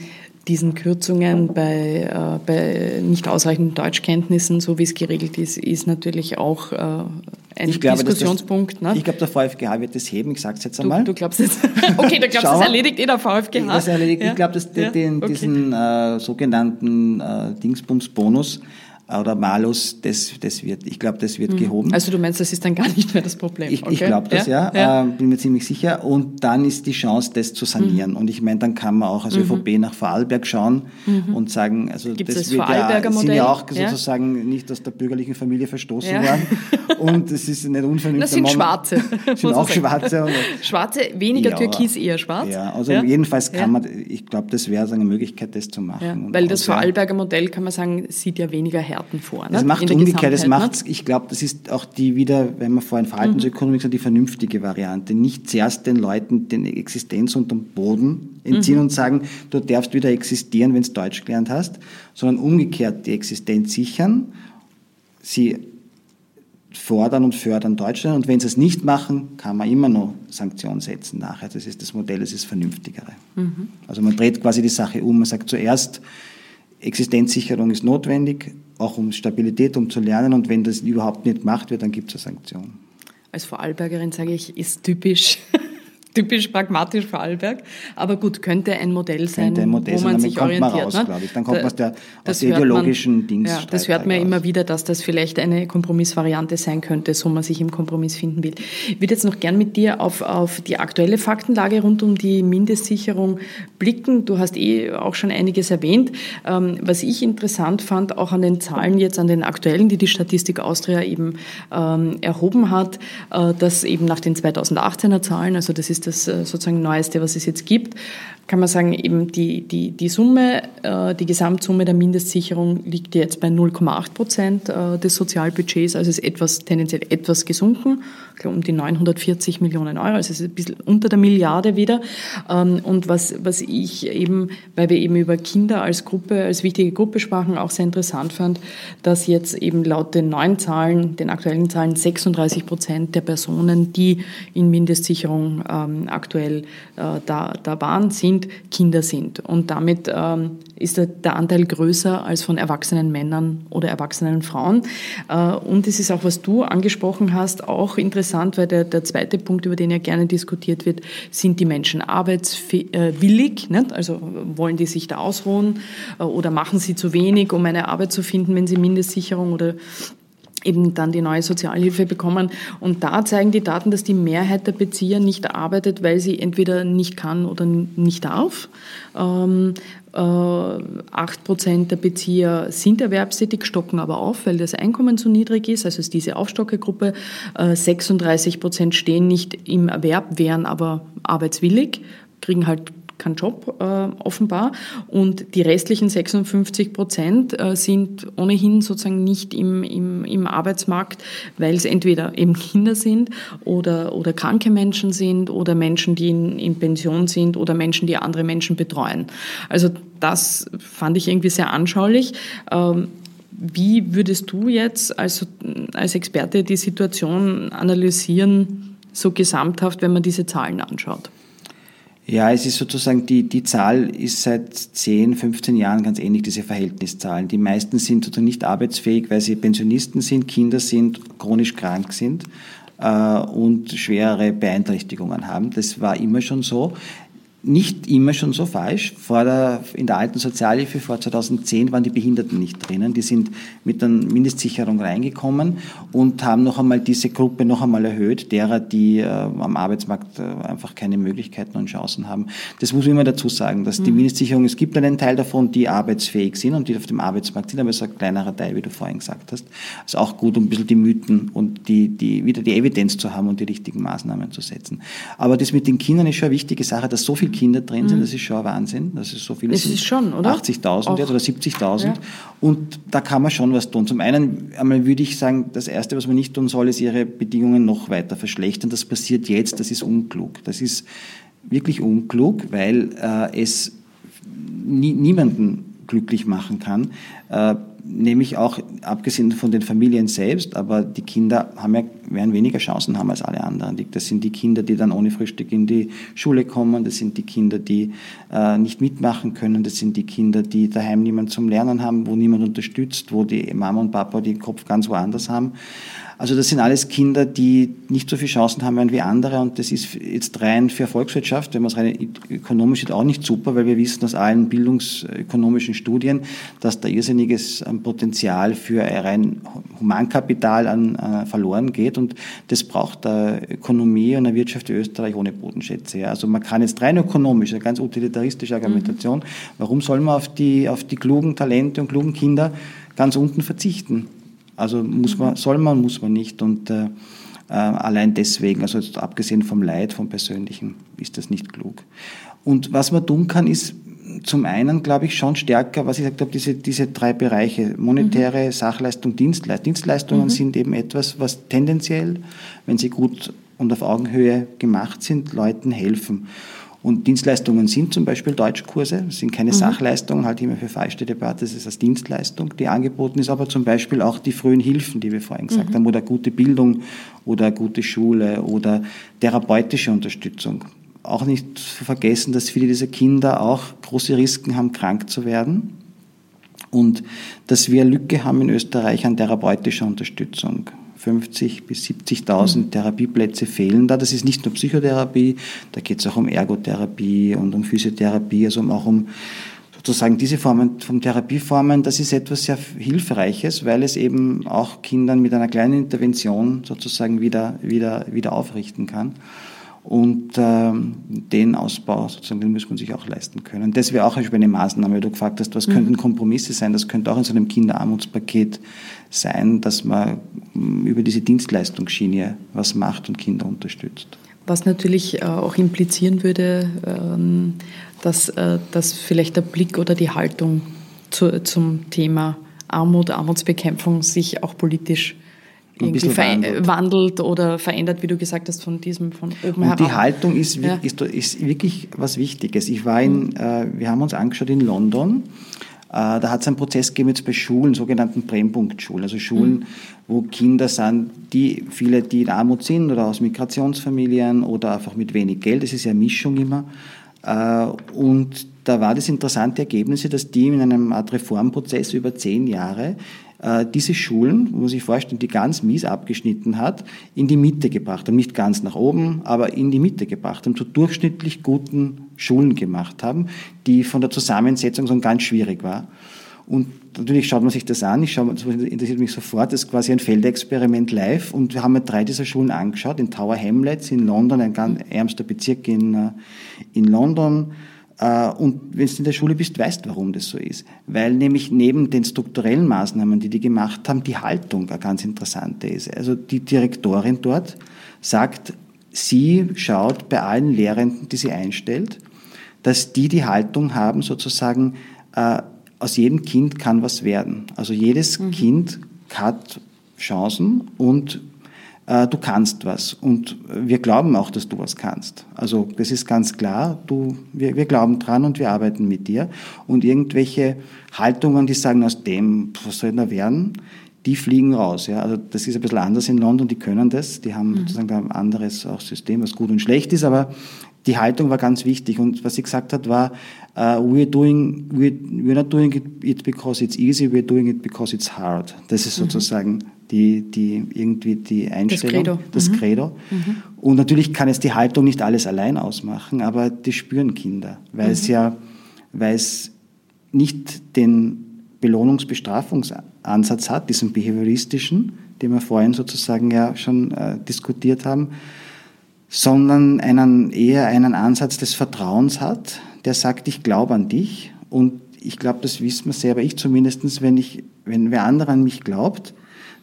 diesen Kürzungen bei, äh, bei nicht ausreichenden Deutschkenntnissen, so wie es geregelt ist, ist natürlich auch äh, ein ich glaube, Diskussionspunkt. Das, ne? Ich glaube, der VfGH wird das heben, ich sage es jetzt einmal. Du, du glaubst jetzt, okay, du glaubst, das erledigt eh der VfGH. Das erledigt, ja? Ich glaube, dass ja? den, okay. diesen äh, sogenannten äh, Dingsbums-Bonus, oder Malus, das, das wird, ich glaube, das wird mhm. gehoben. Also du meinst, das ist dann gar nicht mehr das Problem? Ich, okay. ich glaube das, ja, ja. ja. Äh, bin mir ziemlich sicher. Und dann ist die Chance, das zu sanieren. Mhm. Und ich meine, dann kann man auch als mhm. ÖVP nach Vorarlberg schauen mhm. und sagen, also Gibt's das, das wird ja, sind ja auch sozusagen nicht aus der bürgerlichen Familie verstoßen worden. Und es ist nicht unvernünftig. Das sind Schwarze. sind auch Schwarze. Schwarze, weniger Türkis, eher schwarz. Ja, also jedenfalls kann man, ich glaube, das wäre eine Möglichkeit, das zu machen. weil das Vorarlberger Modell, kann man sagen, sieht ja weniger abhärten vor. Das ne? macht umgekehrt, das macht, ne? ich glaube, das ist auch die wieder, wenn man vorhin Verhaltensökonomik mhm. sagt, die vernünftige Variante. Nicht zuerst den Leuten den Existenz unterm Boden entziehen mhm. und sagen, du darfst wieder existieren, wenn du Deutsch gelernt hast, sondern umgekehrt die Existenz sichern, sie fordern und fördern Deutschland. Und wenn sie es nicht machen, kann man immer noch Sanktionen setzen nachher. Das ist das Modell, das ist vernünftigere. Mhm. Also man dreht quasi die Sache um. Man sagt zuerst, Existenzsicherung ist notwendig, auch um Stabilität, um zu lernen. Und wenn das überhaupt nicht gemacht wird, dann gibt es eine Sanktion. Als Vorarlbergerin sage ich, ist typisch typisch pragmatisch Vorarlberg. Aber gut, könnte ein Modell sein, könnte ein Modell wo man sein, sich kommt orientiert. Man raus, ne? ich. Dann kommt man aus der, aus der ideologischen man, Dings. Ja, das hört man ja immer wieder, dass das vielleicht eine Kompromissvariante sein könnte, so man sich im Kompromiss finden will. Ich würde jetzt noch gern mit dir auf, auf die aktuelle Faktenlage rund um die Mindestsicherung blicken. Du hast eh auch schon einiges erwähnt. Ähm, was ich interessant fand, auch an den Zahlen jetzt, an den aktuellen, die die Statistik Austria eben ähm, erhoben hat, äh, dass eben nach den 2018er Zahlen, also das ist das äh, sozusagen Neueste, was es jetzt gibt, kann man sagen, eben die, die, die Summe, äh, die Gesamtsumme der Mindestsicherung liegt jetzt bei 0,8 Prozent äh, des Sozialbudgets, also ist etwas, tendenziell etwas gesunken, um die 940 Millionen Euro, also ist ein bisschen unter der Milliarde wieder. Ähm, und was, was ich eben, weil wir eben über Kinder als Gruppe, als wichtige Gruppe sprachen, auch sehr interessant fand, dass jetzt eben laut den neuen Zahlen, den aktuellen Zahlen, 36 Prozent der Personen, die in Mindestsicherung ähm, aktuell äh, da, da waren, sind Kind Kinder sind. Und damit ähm, ist der, Anteil größer als von erwachsenen Männern oder erwachsenen Frauen. Äh, und es ist auch, was du angesprochen hast, auch interessant, weil der, der zweite Punkt, über den ja gerne diskutiert wird, sind die Menschen arbeitswillig? Nicht? Also wollen die sich da ausruhen äh, oder machen sie zu wenig, um eine Arbeit zu finden, wenn sie Mindestsicherung oder eben dann die neue Sozialhilfe bekommen. Und da zeigen die Daten, dass die Mehrheit der Bezieher nicht arbeitet, weil sie entweder nicht kann oder nicht darf. Ähm, äh, acht Prozent der Bezieher sind erwerbstätig, stocken aber auf, weil das Einkommen zu niedrig ist. Also ist diese Aufstockegruppe. 36 äh, Prozent stehen nicht im Erwerb, wären aber arbeitswillig, kriegen halt keinen Job äh, offenbar und die restlichen 56 Prozent äh, sind ohnehin sozusagen nicht im, im, im Arbeitsmarkt, weil es entweder eben Kinder sind oder, oder kranke Menschen sind oder Menschen, die in, in Pension sind oder Menschen, die andere Menschen betreuen. Also das fand ich irgendwie sehr anschaulich. Ähm, wie würdest du jetzt als, als Experte die Situation analysieren, so gesamthaft, wenn man diese Zahlen anschaut? Ja, es ist sozusagen, die, die Zahl ist seit 10, 15 Jahren ganz ähnlich, diese Verhältniszahlen. Die meisten sind sozusagen nicht arbeitsfähig, weil sie Pensionisten sind, Kinder sind, chronisch krank sind äh, und schwerere Beeinträchtigungen haben. Das war immer schon so nicht immer schon so falsch. Vor der, in der alten Sozialhilfe vor 2010 waren die Behinderten nicht drinnen. Die sind mit der Mindestsicherung reingekommen und haben noch einmal diese Gruppe noch einmal erhöht, derer, die äh, am Arbeitsmarkt äh, einfach keine Möglichkeiten und Chancen haben. Das muss man immer dazu sagen, dass mhm. die Mindestsicherung, es gibt einen Teil davon, die arbeitsfähig sind und die auf dem Arbeitsmarkt sind, aber es ist ein kleinerer Teil, wie du vorhin gesagt hast. Es ist auch gut, um ein bisschen die Mythen und die, die, wieder die Evidenz zu haben und die richtigen Maßnahmen zu setzen. Aber das mit den Kindern ist schon eine wichtige Sache, dass so viel Kinder drin sind, mhm. das ist schon ein Wahnsinn. Das ist so viele das. Ist schon, oder? 80.000 jetzt oder 70.000. Ja. Und da kann man schon was tun. Zum einen einmal würde ich sagen, das Erste, was man nicht tun soll, ist ihre Bedingungen noch weiter verschlechtern. Das passiert jetzt, das ist unklug. Das ist wirklich unklug, weil äh, es nie, niemanden glücklich machen kann. Äh, nämlich auch abgesehen von den Familien selbst, aber die Kinder haben ja, werden weniger Chancen haben als alle anderen. Das sind die Kinder, die dann ohne Frühstück in die Schule kommen, das sind die Kinder, die äh, nicht mitmachen können, das sind die Kinder, die daheim niemand zum Lernen haben, wo niemand unterstützt, wo die Mama und Papa den Kopf ganz woanders haben. Also das sind alles Kinder, die nicht so viele Chancen haben wie andere und das ist jetzt rein für Volkswirtschaft, wenn man es rein ökonomisch sieht, auch nicht super, weil wir wissen aus allen bildungsökonomischen Studien, dass da irrsinniges ähm, Potenzial für rein Humankapital an, äh, verloren geht und das braucht der Ökonomie und der Wirtschaft in Österreich ohne Bodenschätze. Ja. Also man kann jetzt rein ökonomisch, eine ganz utilitaristische Argumentation, mhm. warum soll man auf die, auf die klugen Talente und klugen Kinder ganz unten verzichten? Also muss man, soll man, muss man nicht. Und äh, äh, allein deswegen, also abgesehen vom Leid, vom Persönlichen, ist das nicht klug. Und was man tun kann, ist zum einen, glaube ich, schon stärker, was ich gesagt habe, diese, diese drei Bereiche, monetäre, mhm. Sachleistung, Dienstleistung. Dienstleistungen mhm. sind eben etwas, was tendenziell, wenn sie gut und auf Augenhöhe gemacht sind, Leuten helfen. Und Dienstleistungen sind zum Beispiel Deutschkurse, sind keine mhm. Sachleistungen, halte ich immer für falsche Debatte, das ist als Dienstleistung, die angeboten ist, aber zum Beispiel auch die frühen Hilfen, die wir vorhin gesagt mhm. haben, oder gute Bildung oder gute Schule oder therapeutische Unterstützung. Auch nicht zu vergessen, dass viele dieser Kinder auch große Risiken haben, krank zu werden und dass wir Lücke haben in Österreich an therapeutischer Unterstützung. 50 bis 70.000 mhm. Therapieplätze fehlen da. Das ist nicht nur Psychotherapie, da geht es auch um Ergotherapie und um Physiotherapie, also auch um sozusagen diese Formen von Therapieformen. Das ist etwas sehr Hilfreiches, weil es eben auch Kindern mit einer kleinen Intervention sozusagen wieder, wieder, wieder aufrichten kann. Und ähm, den Ausbau, sozusagen, den muss man sich auch leisten können. Das wäre auch eine Maßnahme, weil du gefragt hast, was mhm. könnten Kompromisse sein? Das könnte auch in so einem Kinderarmutspaket sein, dass man mm, über diese Dienstleistungsschiene was macht und Kinder unterstützt. Was natürlich äh, auch implizieren würde, ähm, dass, äh, dass vielleicht der Blick oder die Haltung zu, zum Thema Armut, Armutsbekämpfung sich auch politisch irgendwie wandelt. wandelt. oder verändert, wie du gesagt hast, von diesem von oben Und die Haltung ist, ja. ist, ist, wirklich was Wichtiges. Ich war in, mhm. äh, wir haben uns angeschaut in London. Äh, da hat es einen Prozess gegeben jetzt bei Schulen, sogenannten Brennpunktschulen, also Schulen, mhm. wo Kinder sind, die viele, die in Armut sind oder aus Migrationsfamilien oder einfach mit wenig Geld. Das ist ja eine Mischung immer. Äh, und da war das interessante Ergebnis, dass die in einem Art Reformprozess über zehn Jahre diese Schulen, wo man sich vorstellen, die ganz mies abgeschnitten hat, in die Mitte gebracht haben. Nicht ganz nach oben, aber in die Mitte gebracht haben, zu durchschnittlich guten Schulen gemacht haben, die von der Zusammensetzung so ganz schwierig war. Und natürlich schaut man sich das an, ich schaue, das interessiert mich sofort, das ist quasi ein Feldexperiment live. Und wir haben mir drei dieser Schulen angeschaut, in Tower Hamlets in London, ein ganz ärmster Bezirk in, äh, in London, äh, und wenn du in der Schule bist, weißt, warum das so ist. Weil nämlich neben den strukturellen Maßnahmen, die die gemacht haben, die Haltung eine ganz interessante ist. Also die Direktorin dort sagt, sie schaut bei allen Lehrenden, die sie einstellt, dass die die Haltung haben, sozusagen, äh, aus jedem Kind kann was werden. Also jedes mhm. Kind hat Chancen und äh, du kannst was. Und wir glauben auch, dass du was kannst. Also das ist ganz klar, du, wir, wir glauben dran und wir arbeiten mit dir. Und irgendwelche Haltungen, die sagen, aus dem, was soll da werden, die fliegen raus. Ja. Also das ist ein bisschen anders in London, die können das, die haben mhm. sozusagen ein anderes auch System, was gut und schlecht ist, aber die Haltung war ganz wichtig. Und was sie gesagt hat, war, uh, we're doing, we're, we're not doing it because it's easy, we're doing it because it's hard. Das ist mhm. Die, die irgendwie die Einstellung, das Credo. Das mhm. Credo. Mhm. Und natürlich kann es die Haltung nicht alles allein ausmachen, aber die spüren Kinder, weil mhm. es ja, weil es nicht den Belohnungsbestrafungsansatz hat, diesen behavioristischen, den wir vorhin sozusagen ja schon äh, diskutiert haben, sondern einen, eher einen Ansatz des Vertrauens hat, der sagt, ich glaube an dich und ich glaube, das wissen wir selber, ich zumindestens, wenn ich, wenn wer andere an mich glaubt,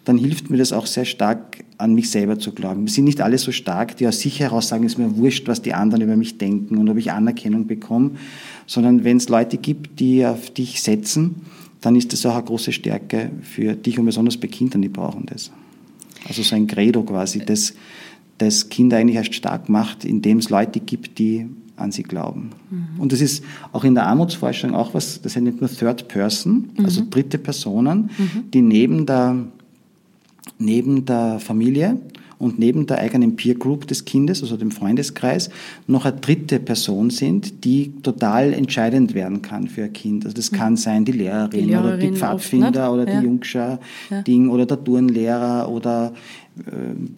dann hilft mir das auch sehr stark, an mich selber zu glauben. Wir sind nicht alle so stark, die aus sich heraus sagen, es ist mir wurscht, was die anderen über mich denken und ob ich Anerkennung bekomme, sondern wenn es Leute gibt, die auf dich setzen, dann ist das auch eine große Stärke für dich und besonders bei Kindern, die brauchen das. Also so ein Credo quasi, das, das Kinder eigentlich erst stark macht, indem es Leute gibt, die an sie glauben. Mhm. Und das ist auch in der Armutsforschung auch was, das nennt man Third Person, also mhm. dritte Personen, mhm. die neben der neben der Familie und neben der eigenen Peer Group des Kindes, also dem Freundeskreis, noch eine dritte Person sind, die total entscheidend werden kann für ein Kind. Also das mhm. kann sein die Lehrerin, die Lehrerin oder die Pfadfinder oder ja. die ja. oder der Turnlehrer oder äh,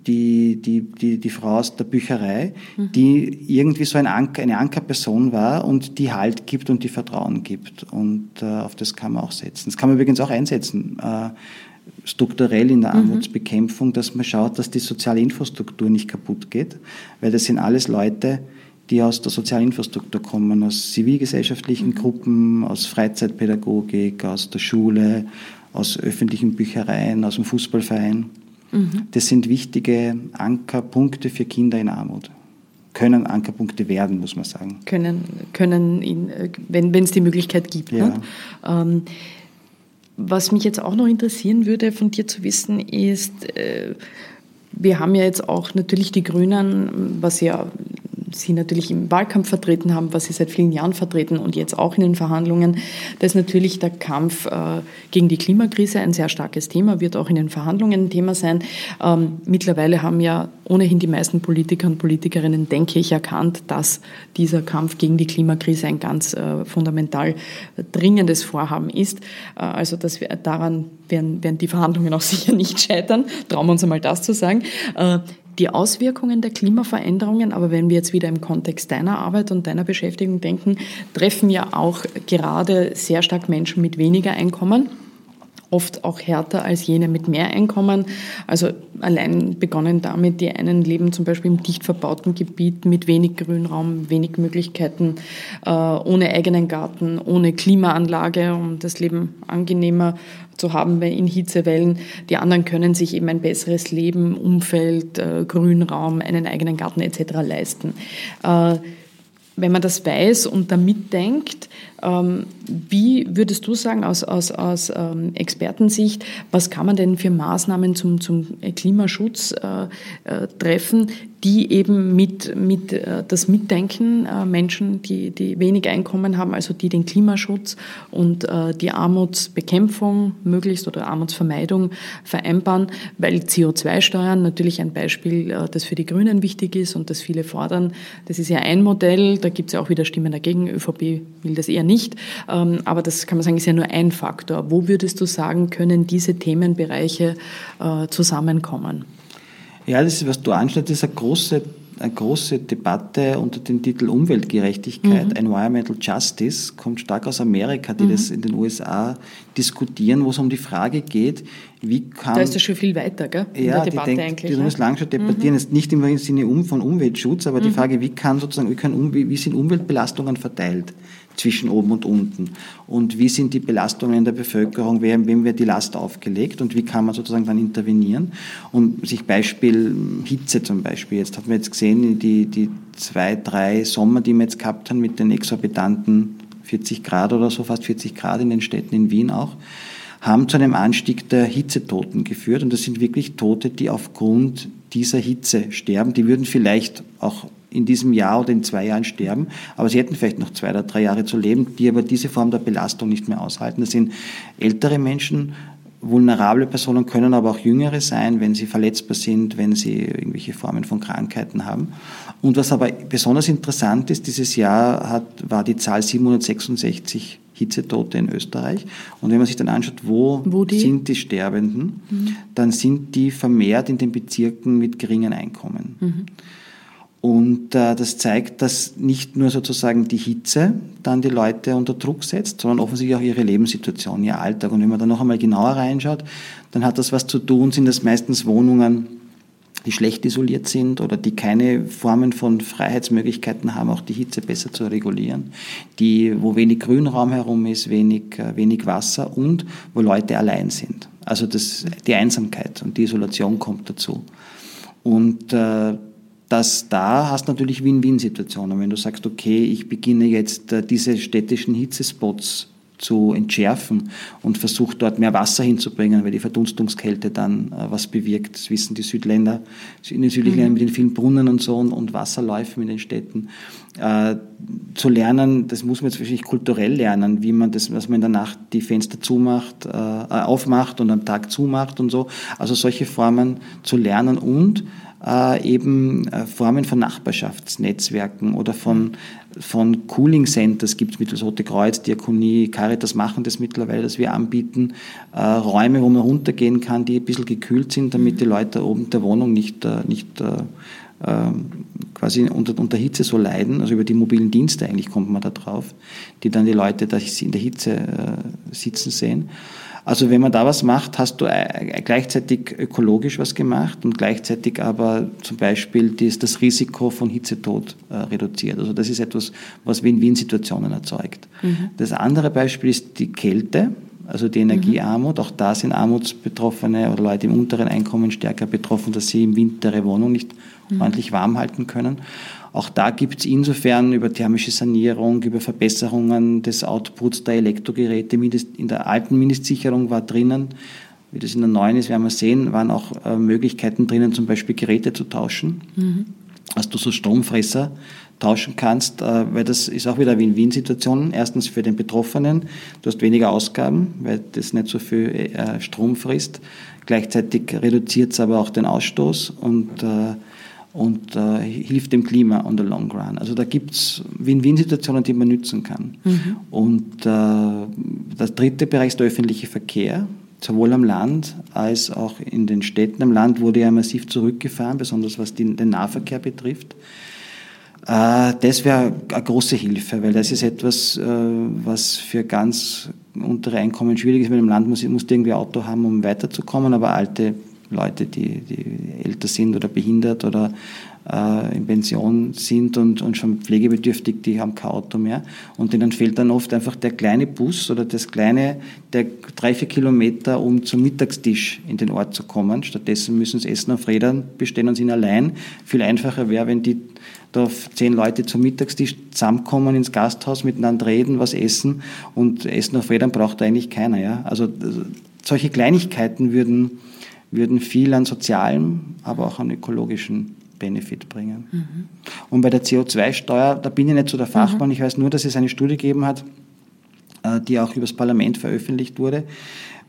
die, die, die, die Frau aus der Bücherei, mhm. die irgendwie so ein Anker, eine Ankerperson war und die Halt gibt und die Vertrauen gibt. Und äh, auf das kann man auch setzen. Das kann man übrigens auch einsetzen. Äh, strukturell in der mhm. Armutsbekämpfung, dass man schaut, dass die soziale Infrastruktur nicht kaputt geht, weil das sind alles Leute, die aus der sozialen Infrastruktur kommen, aus zivilgesellschaftlichen mhm. Gruppen, aus Freizeitpädagogik, aus der Schule, aus öffentlichen Büchereien, aus dem Fußballverein. Mhm. Das sind wichtige Ankerpunkte für Kinder in Armut. können Ankerpunkte werden, muss man sagen. Können, können ihn, äh, wenn es die Möglichkeit gibt. Ja. Ne? Ähm, was mich jetzt auch noch interessieren würde, von dir zu wissen, ist, äh, wir haben ja jetzt auch natürlich die Grünen, was ja Sie natürlich im Wahlkampf vertreten haben, was Sie seit vielen Jahren vertreten und jetzt auch in den Verhandlungen, da ist natürlich der Kampf äh, gegen die Klimakrise ein sehr starkes Thema, wird auch in den Verhandlungen ein Thema sein. Ähm, mittlerweile haben ja ohnehin die meisten Politiker und Politikerinnen, denke ich, erkannt, dass dieser Kampf gegen die Klimakrise ein ganz äh, fundamental dringendes Vorhaben ist. Äh, also dass wir daran werden, werden die Verhandlungen auch sicher nicht scheitern. Trauen wir uns einmal das zu sagen die Auswirkungen der Klimaveränderungen, aber wenn wir jetzt wieder im Kontext deiner Arbeit und deiner Beschäftigung denken, treffen ja auch gerade sehr stark Menschen mit weniger Einkommen oft auch härter als jene mit mehr Einkommen. Also allein begonnen damit, die einen leben zum Beispiel im dicht verbauten Gebiet mit wenig Grünraum, wenig Möglichkeiten, äh, ohne eigenen Garten, ohne Klimaanlage, um das Leben angenehmer zu haben in Hitzewellen. Die anderen können sich eben ein besseres Leben, Umfeld, äh, Grünraum, einen eigenen Garten etc. leisten. Äh, wenn man das weiß und damit denkt, wie würdest du sagen aus, aus, aus ähm, Expertensicht, was kann man denn für Maßnahmen zum, zum Klimaschutz äh, äh, treffen, die eben mit, mit äh, das Mitdenken äh, Menschen, die, die wenig Einkommen haben, also die den Klimaschutz und äh, die Armutsbekämpfung möglichst oder Armutsvermeidung vereinbaren, weil CO2-Steuern natürlich ein Beispiel, äh, das für die Grünen wichtig ist und das viele fordern. Das ist ja ein Modell, da gibt es ja auch wieder Stimmen dagegen. ÖVP will das eher nicht, ähm, aber das kann man sagen, ist ja nur ein Faktor. Wo würdest du sagen, können diese Themenbereiche äh, zusammenkommen? Ja, das ist, was du anschneidest, ist eine große, eine große Debatte unter dem Titel Umweltgerechtigkeit, mhm. Environmental Justice, kommt stark aus Amerika, die mhm. das in den USA diskutieren, wo es um die Frage geht, wie kann... Da ist das schon viel weiter, gell? In ja, der Debatte die denkt, eigentlich. Die ja? das lang schon debattieren, mhm. nicht im Sinne von Umweltschutz, aber die mhm. Frage, wie kann sozusagen, wie, können, wie sind Umweltbelastungen verteilt? Zwischen oben und unten? Und wie sind die Belastungen in der Bevölkerung? Wem wird die Last aufgelegt? Und wie kann man sozusagen dann intervenieren? Und sich Beispiel Hitze zum Beispiel. Jetzt hat man jetzt gesehen, die, die zwei, drei Sommer, die wir jetzt gehabt haben mit den exorbitanten 40 Grad oder so, fast 40 Grad in den Städten in Wien auch, haben zu einem Anstieg der Hitzetoten geführt. Und das sind wirklich Tote, die aufgrund dieser Hitze sterben. Die würden vielleicht auch in diesem Jahr oder in zwei Jahren sterben, aber sie hätten vielleicht noch zwei oder drei Jahre zu leben, die aber diese Form der Belastung nicht mehr aushalten. Das sind ältere Menschen, vulnerable Personen können aber auch jüngere sein, wenn sie verletzbar sind, wenn sie irgendwelche Formen von Krankheiten haben. Und was aber besonders interessant ist, dieses Jahr hat, war die Zahl 766 Hitzetote in Österreich. Und wenn man sich dann anschaut, wo, wo die? sind die Sterbenden, mhm. dann sind die vermehrt in den Bezirken mit geringen Einkommen. Mhm. Und äh, das zeigt, dass nicht nur sozusagen die Hitze dann die Leute unter Druck setzt, sondern offensichtlich auch ihre Lebenssituation, ihr Alltag. Und wenn man da noch einmal genauer reinschaut, dann hat das was zu tun, sind das meistens Wohnungen, die schlecht isoliert sind oder die keine Formen von Freiheitsmöglichkeiten haben, auch die Hitze besser zu regulieren, die, wo wenig Grünraum herum ist, wenig, äh, wenig Wasser und wo Leute allein sind. Also das, die Einsamkeit und die Isolation kommt dazu. Und äh, dass da hast du natürlich Win-Win-Situationen. Wenn du sagst, okay, ich beginne jetzt äh, diese städtischen Hitzespots zu entschärfen und versuche dort mehr Wasser hinzubringen, weil die Verdunstungskälte dann äh, was bewirkt. Das wissen die Südländer, in den südlichen Ländern mit den vielen Brunnen und so und, und Wasserläufen in den Städten. Äh, zu lernen, das muss man jetzt wahrscheinlich kulturell lernen, wie man das, was man in der Nacht die Fenster zumacht, äh, aufmacht und am Tag zumacht und so. Also solche Formen zu lernen und äh, eben äh, Formen von Nachbarschaftsnetzwerken oder von, von Cooling Centers gibt es mittels Rote Kreuz, Diakonie, Caritas machen das mittlerweile, dass wir anbieten, äh, Räume, wo man runtergehen kann, die ein bisschen gekühlt sind, damit die Leute oben der Wohnung nicht, äh, nicht äh, ähm, quasi unter, unter Hitze so leiden, also über die mobilen Dienste eigentlich kommt man da drauf, die dann die Leute da in der Hitze äh, sitzen sehen. Also wenn man da was macht, hast du äh, gleichzeitig ökologisch was gemacht und gleichzeitig aber zum Beispiel das Risiko von Hitzetod äh, reduziert. Also das ist etwas, was Win-Win-Situationen erzeugt. Mhm. Das andere Beispiel ist die Kälte. also die Energiearmut. Auch da sind Armutsbetroffene oder Leute im unteren Einkommen stärker betroffen, dass sie im Winter ihre Wohnung nicht mhm. ordentlich warm halten können. Auch da gibt es insofern über thermische Sanierung, über Verbesserungen des Outputs der Elektrogeräte, in der alten Mindestsicherung war drinnen, wie das in der neuen ist, werden wir sehen, waren auch äh, Möglichkeiten drinnen, zum Beispiel Geräte zu tauschen. Mhm. Dass du so Stromfresser tauschen kannst, äh, weil das ist auch wieder eine Win-Win-Situation. Erstens für den Betroffenen, du hast weniger Ausgaben, weil das nicht so viel äh, Strom frisst. Gleichzeitig reduziert es aber auch den Ausstoß und, und äh, hilft dem Klima on the long run. Also da gibt es Win-Win-Situationen, die man nützen kann. Mhm. Und äh, der dritte Bereich ist der öffentliche Verkehr sowohl am Land als auch in den Städten. Am Land wurde ja massiv zurückgefahren, besonders was den Nahverkehr betrifft. Äh, das wäre eine große Hilfe, weil das ist etwas, äh, was für ganz untere Einkommen schwierig ist. Weil im Land muss, muss irgendwie Auto haben, um weiterzukommen, aber alte Leute, die, die älter sind oder behindert oder äh, in Pension sind und, und schon pflegebedürftig, die haben kein Auto mehr. Und denen fehlt dann oft einfach der kleine Bus oder das kleine, der drei, vier Kilometer, um zum Mittagstisch in den Ort zu kommen. Stattdessen müssen sie Essen auf Rädern bestellen und sind allein. Viel einfacher wäre, wenn die da zehn Leute zum Mittagstisch zusammenkommen ins Gasthaus, miteinander reden, was essen und Essen auf Rädern braucht eigentlich keiner. Ja? Also solche Kleinigkeiten würden, würden viel an sozialem, aber auch an ökologischen Benefit bringen. Mhm. Und bei der CO2-Steuer, da bin ich nicht so der Fachmann, mhm. ich weiß nur, dass es eine Studie gegeben hat, äh, die auch übers Parlament veröffentlicht wurde,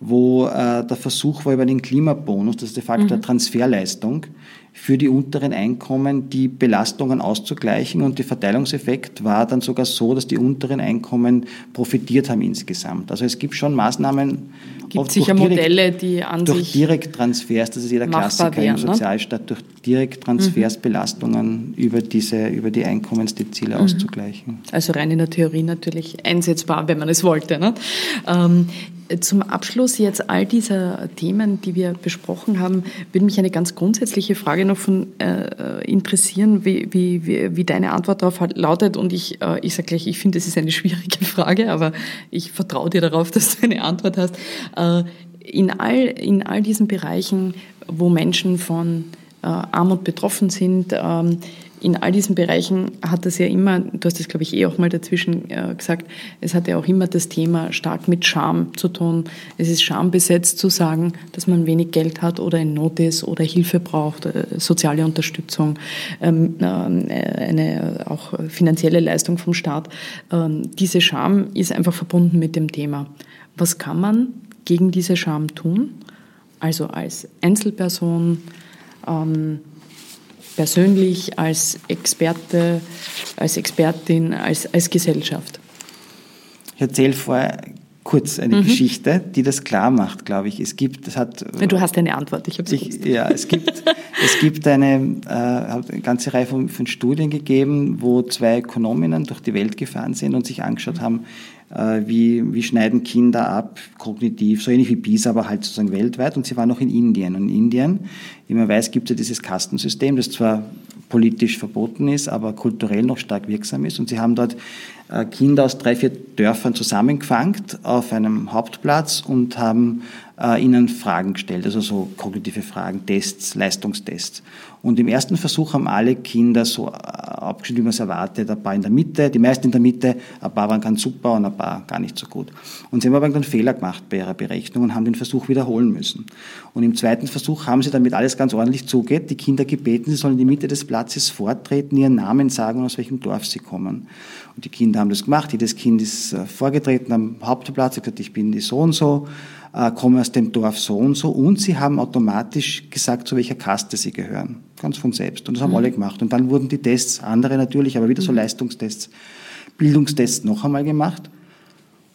wo äh, der Versuch war über den Klimabonus, das ist de facto mhm. eine Transferleistung, für die unteren Einkommen die Belastungen auszugleichen. Und der Verteilungseffekt war dann sogar so, dass die unteren Einkommen profitiert haben insgesamt. Also es gibt schon Maßnahmen. Gibt sicher direkt, Modelle, die an durch sich Direkttransfers, das ist jeder Klassiker wären, im ne? Sozialstaat, ne? durch Direkttransfers mhm. Belastungen über diese, über die Einkommensdezile mhm. auszugleichen. Also rein in der Theorie natürlich einsetzbar, wenn man es wollte. Ne? Ähm, zum Abschluss jetzt all dieser Themen, die wir besprochen haben, würde mich eine ganz grundsätzliche Frage noch von, äh, interessieren, wie, wie, wie, deine Antwort darauf lautet. Und ich, äh, ich sage gleich, ich finde, es ist eine schwierige Frage, aber ich vertraue dir darauf, dass du eine Antwort hast. Äh, in, all, in all diesen Bereichen, wo Menschen von äh, Armut betroffen sind, ähm, in all diesen Bereichen hat das ja immer, du hast das glaube ich eh auch mal dazwischen äh, gesagt, es hat ja auch immer das Thema stark mit Scham zu tun. Es ist schambesetzt zu sagen, dass man wenig Geld hat oder in Not ist oder Hilfe braucht, äh, soziale Unterstützung, ähm, äh, eine auch finanzielle Leistung vom Staat. Ähm, diese Scham ist einfach verbunden mit dem Thema. Was kann man gegen diese Scham tun? Also als Einzelperson, ähm, persönlich, als Experte, als Expertin, als, als Gesellschaft? Ich erzähle vorher kurz eine mhm. Geschichte, die das klar macht, glaube ich. Es gibt, es hat. Du hast eine Antwort, ich habe sie. Ja, es gibt, es gibt eine, äh, eine ganze Reihe von, von, Studien gegeben, wo zwei Ökonominnen durch die Welt gefahren sind und sich angeschaut haben, äh, wie, wie schneiden Kinder ab, kognitiv, so ähnlich wie PISA, aber halt sozusagen weltweit. Und sie waren noch in Indien. Und in Indien, wie man weiß, gibt es ja dieses Kastensystem, das zwar politisch verboten ist, aber kulturell noch stark wirksam ist. Und sie haben dort äh, Kinder aus drei, vier Dörfern zusammengefangen auf einem Hauptplatz und haben äh, ihnen Fragen gestellt, also so kognitive Fragen, Tests, Leistungstests. Und im ersten Versuch haben alle Kinder so äh, abgeschnitten, wie man es erwartet, ein paar in der Mitte, die meisten in der Mitte, ein paar waren ganz super und ein paar gar nicht so gut. Und sie haben aber dann Fehler gemacht bei ihrer Berechnung und haben den Versuch wiederholen müssen. Und im zweiten Versuch haben sie, damit alles ganz ordentlich zugeht, die Kinder gebeten, sie sollen in die Mitte des Platzes vortreten, ihren Namen sagen und aus welchem Dorf sie kommen. Und die Kinder haben das gemacht, jedes Kind ist äh, vorgetreten am Hauptplatz, hat gesagt, ich bin die so und so, äh, komme aus dem Dorf so und so und sie haben automatisch gesagt, zu welcher Kaste sie gehören. Ganz von selbst. Und das haben mhm. alle gemacht. Und dann wurden die Tests, andere natürlich, aber wieder so mhm. Leistungstests, Bildungstests noch einmal gemacht.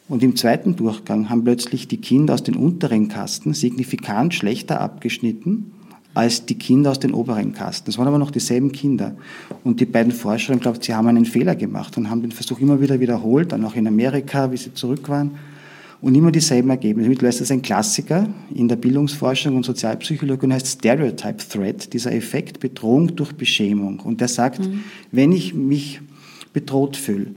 Und im zweiten Durchgang haben plötzlich die Kinder aus den unteren Kasten signifikant schlechter abgeschnitten als die Kinder aus den oberen Kasten. Das waren aber noch dieselben Kinder. Und die beiden Forscher haben glaubt, sie haben einen Fehler gemacht und haben den Versuch immer wieder wiederholt, dann auch in Amerika, wie sie zurück waren und immer dieselben Ergebnisse. Mittlerweile ist das ein Klassiker in der Bildungsforschung und Sozialpsychologie und heißt Stereotype Threat, dieser Effekt Bedrohung durch Beschämung. Und der sagt, mhm. wenn ich mich bedroht fühle,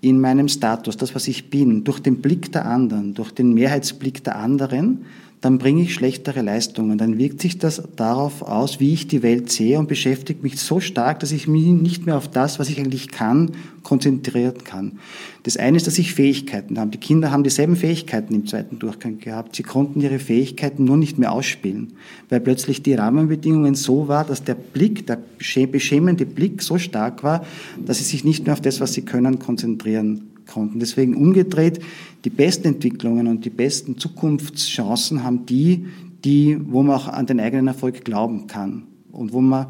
in meinem Status, das, was ich bin, durch den Blick der anderen, durch den Mehrheitsblick der anderen, dann bringe ich schlechtere Leistungen. Dann wirkt sich das darauf aus, wie ich die Welt sehe und beschäftigt mich so stark, dass ich mich nicht mehr auf das, was ich eigentlich kann, konzentrieren kann. Das eine ist, dass ich Fähigkeiten habe. Die Kinder haben dieselben Fähigkeiten im zweiten Durchgang gehabt. Sie konnten ihre Fähigkeiten nur nicht mehr ausspielen, weil plötzlich die Rahmenbedingungen so war, dass der Blick, der beschämende Blick so stark war, dass sie sich nicht mehr auf das, was sie können, konzentrieren konnten. Deswegen umgedreht, die besten Entwicklungen und die besten Zukunftschancen haben die, die, wo man auch an den eigenen Erfolg glauben kann und wo man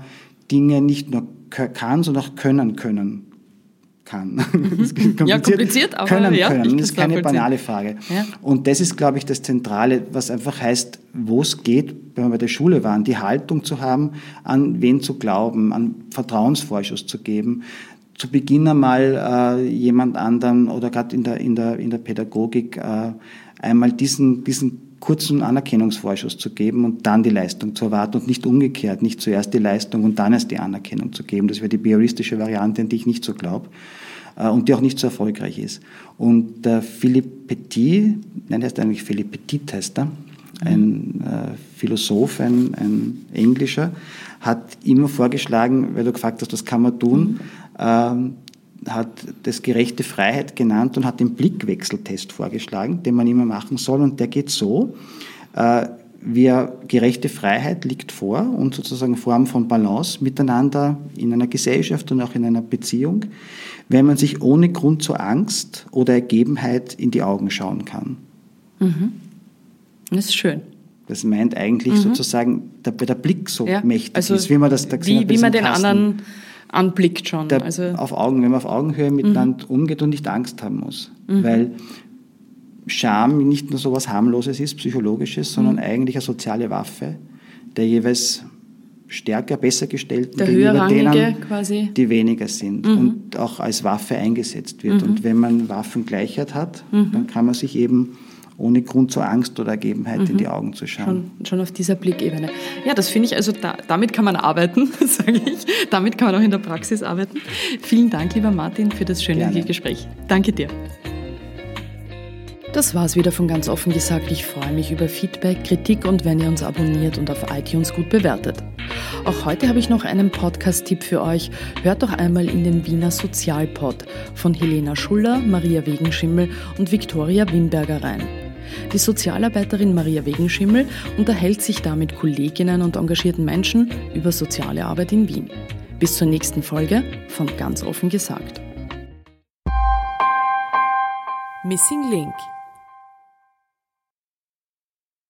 Dinge nicht nur kann, sondern auch können können kann. kompliziert, ja, kompliziert, aber können ja, können. Das ist keine banale Frage. Ja. Und das ist, glaube ich, das Zentrale, was einfach heißt, wo es geht, wenn wir bei der Schule waren, die Haltung zu haben, an wen zu glauben, an Vertrauensvorschuss zu geben, zu Beginn einmal äh, jemand anderen oder gerade in der, in, der, in der Pädagogik äh, einmal diesen, diesen kurzen Anerkennungsvorschuss zu geben und dann die Leistung zu erwarten und nicht umgekehrt, nicht zuerst die Leistung und dann erst die Anerkennung zu geben. Das wäre die bioristische Variante, an die ich nicht so glaube äh, und die auch nicht so erfolgreich ist. Und der Philippe Petit, nein, der heißt eigentlich Philippe Petit, heißt er, ein äh, Philosoph, ein, ein Englischer, hat immer vorgeschlagen, weil du gefragt hast, was kann man tun, mhm. Ähm, hat das gerechte Freiheit genannt und hat den Blickwechseltest vorgeschlagen, den man immer machen soll. Und der geht so, äh, wir, gerechte Freiheit liegt vor und sozusagen Form von Balance miteinander in einer Gesellschaft und auch in einer Beziehung, wenn man sich ohne Grund zur Angst oder Ergebenheit in die Augen schauen kann. Mhm. Das ist schön. Das meint eigentlich mhm. sozusagen, der, der Blick so ja, mächtig also ist, wie man das da Wie, wie man den Kasten, anderen anblickt schon. Der, also auf Augen, wenn man auf Augenhöhe miteinander mhm. umgeht und nicht Angst haben muss. Mhm. Weil Scham nicht nur so etwas harmloses ist, psychologisches, sondern mhm. eigentlich eine soziale Waffe, der jeweils stärker, besser gestellten der gegenüber denen, quasi. die weniger sind mhm. und auch als Waffe eingesetzt wird. Mhm. Und wenn man Waffengleichheit hat, mhm. dann kann man sich eben ohne Grund zur Angst oder Ergebenheit mhm. in die Augen zu schauen. Schon, schon auf dieser Blickebene. Ja, das finde ich, also da, damit kann man arbeiten, sage ich. Damit kann man auch in der Praxis arbeiten. Vielen Dank, lieber Martin, für das schöne Gerne. Gespräch. Danke dir. Das war's wieder von ganz offen gesagt. Ich freue mich über Feedback, Kritik und wenn ihr uns abonniert und auf iTunes gut bewertet. Auch heute habe ich noch einen Podcast-Tipp für euch. Hört doch einmal in den Wiener Sozialpod von Helena Schuller, Maria Wegenschimmel und Viktoria Wimberger rein. Die Sozialarbeiterin Maria Wegenschimmel unterhält sich da mit Kolleginnen und engagierten Menschen über soziale Arbeit in Wien. Bis zur nächsten Folge von Ganz offen gesagt. Missing Link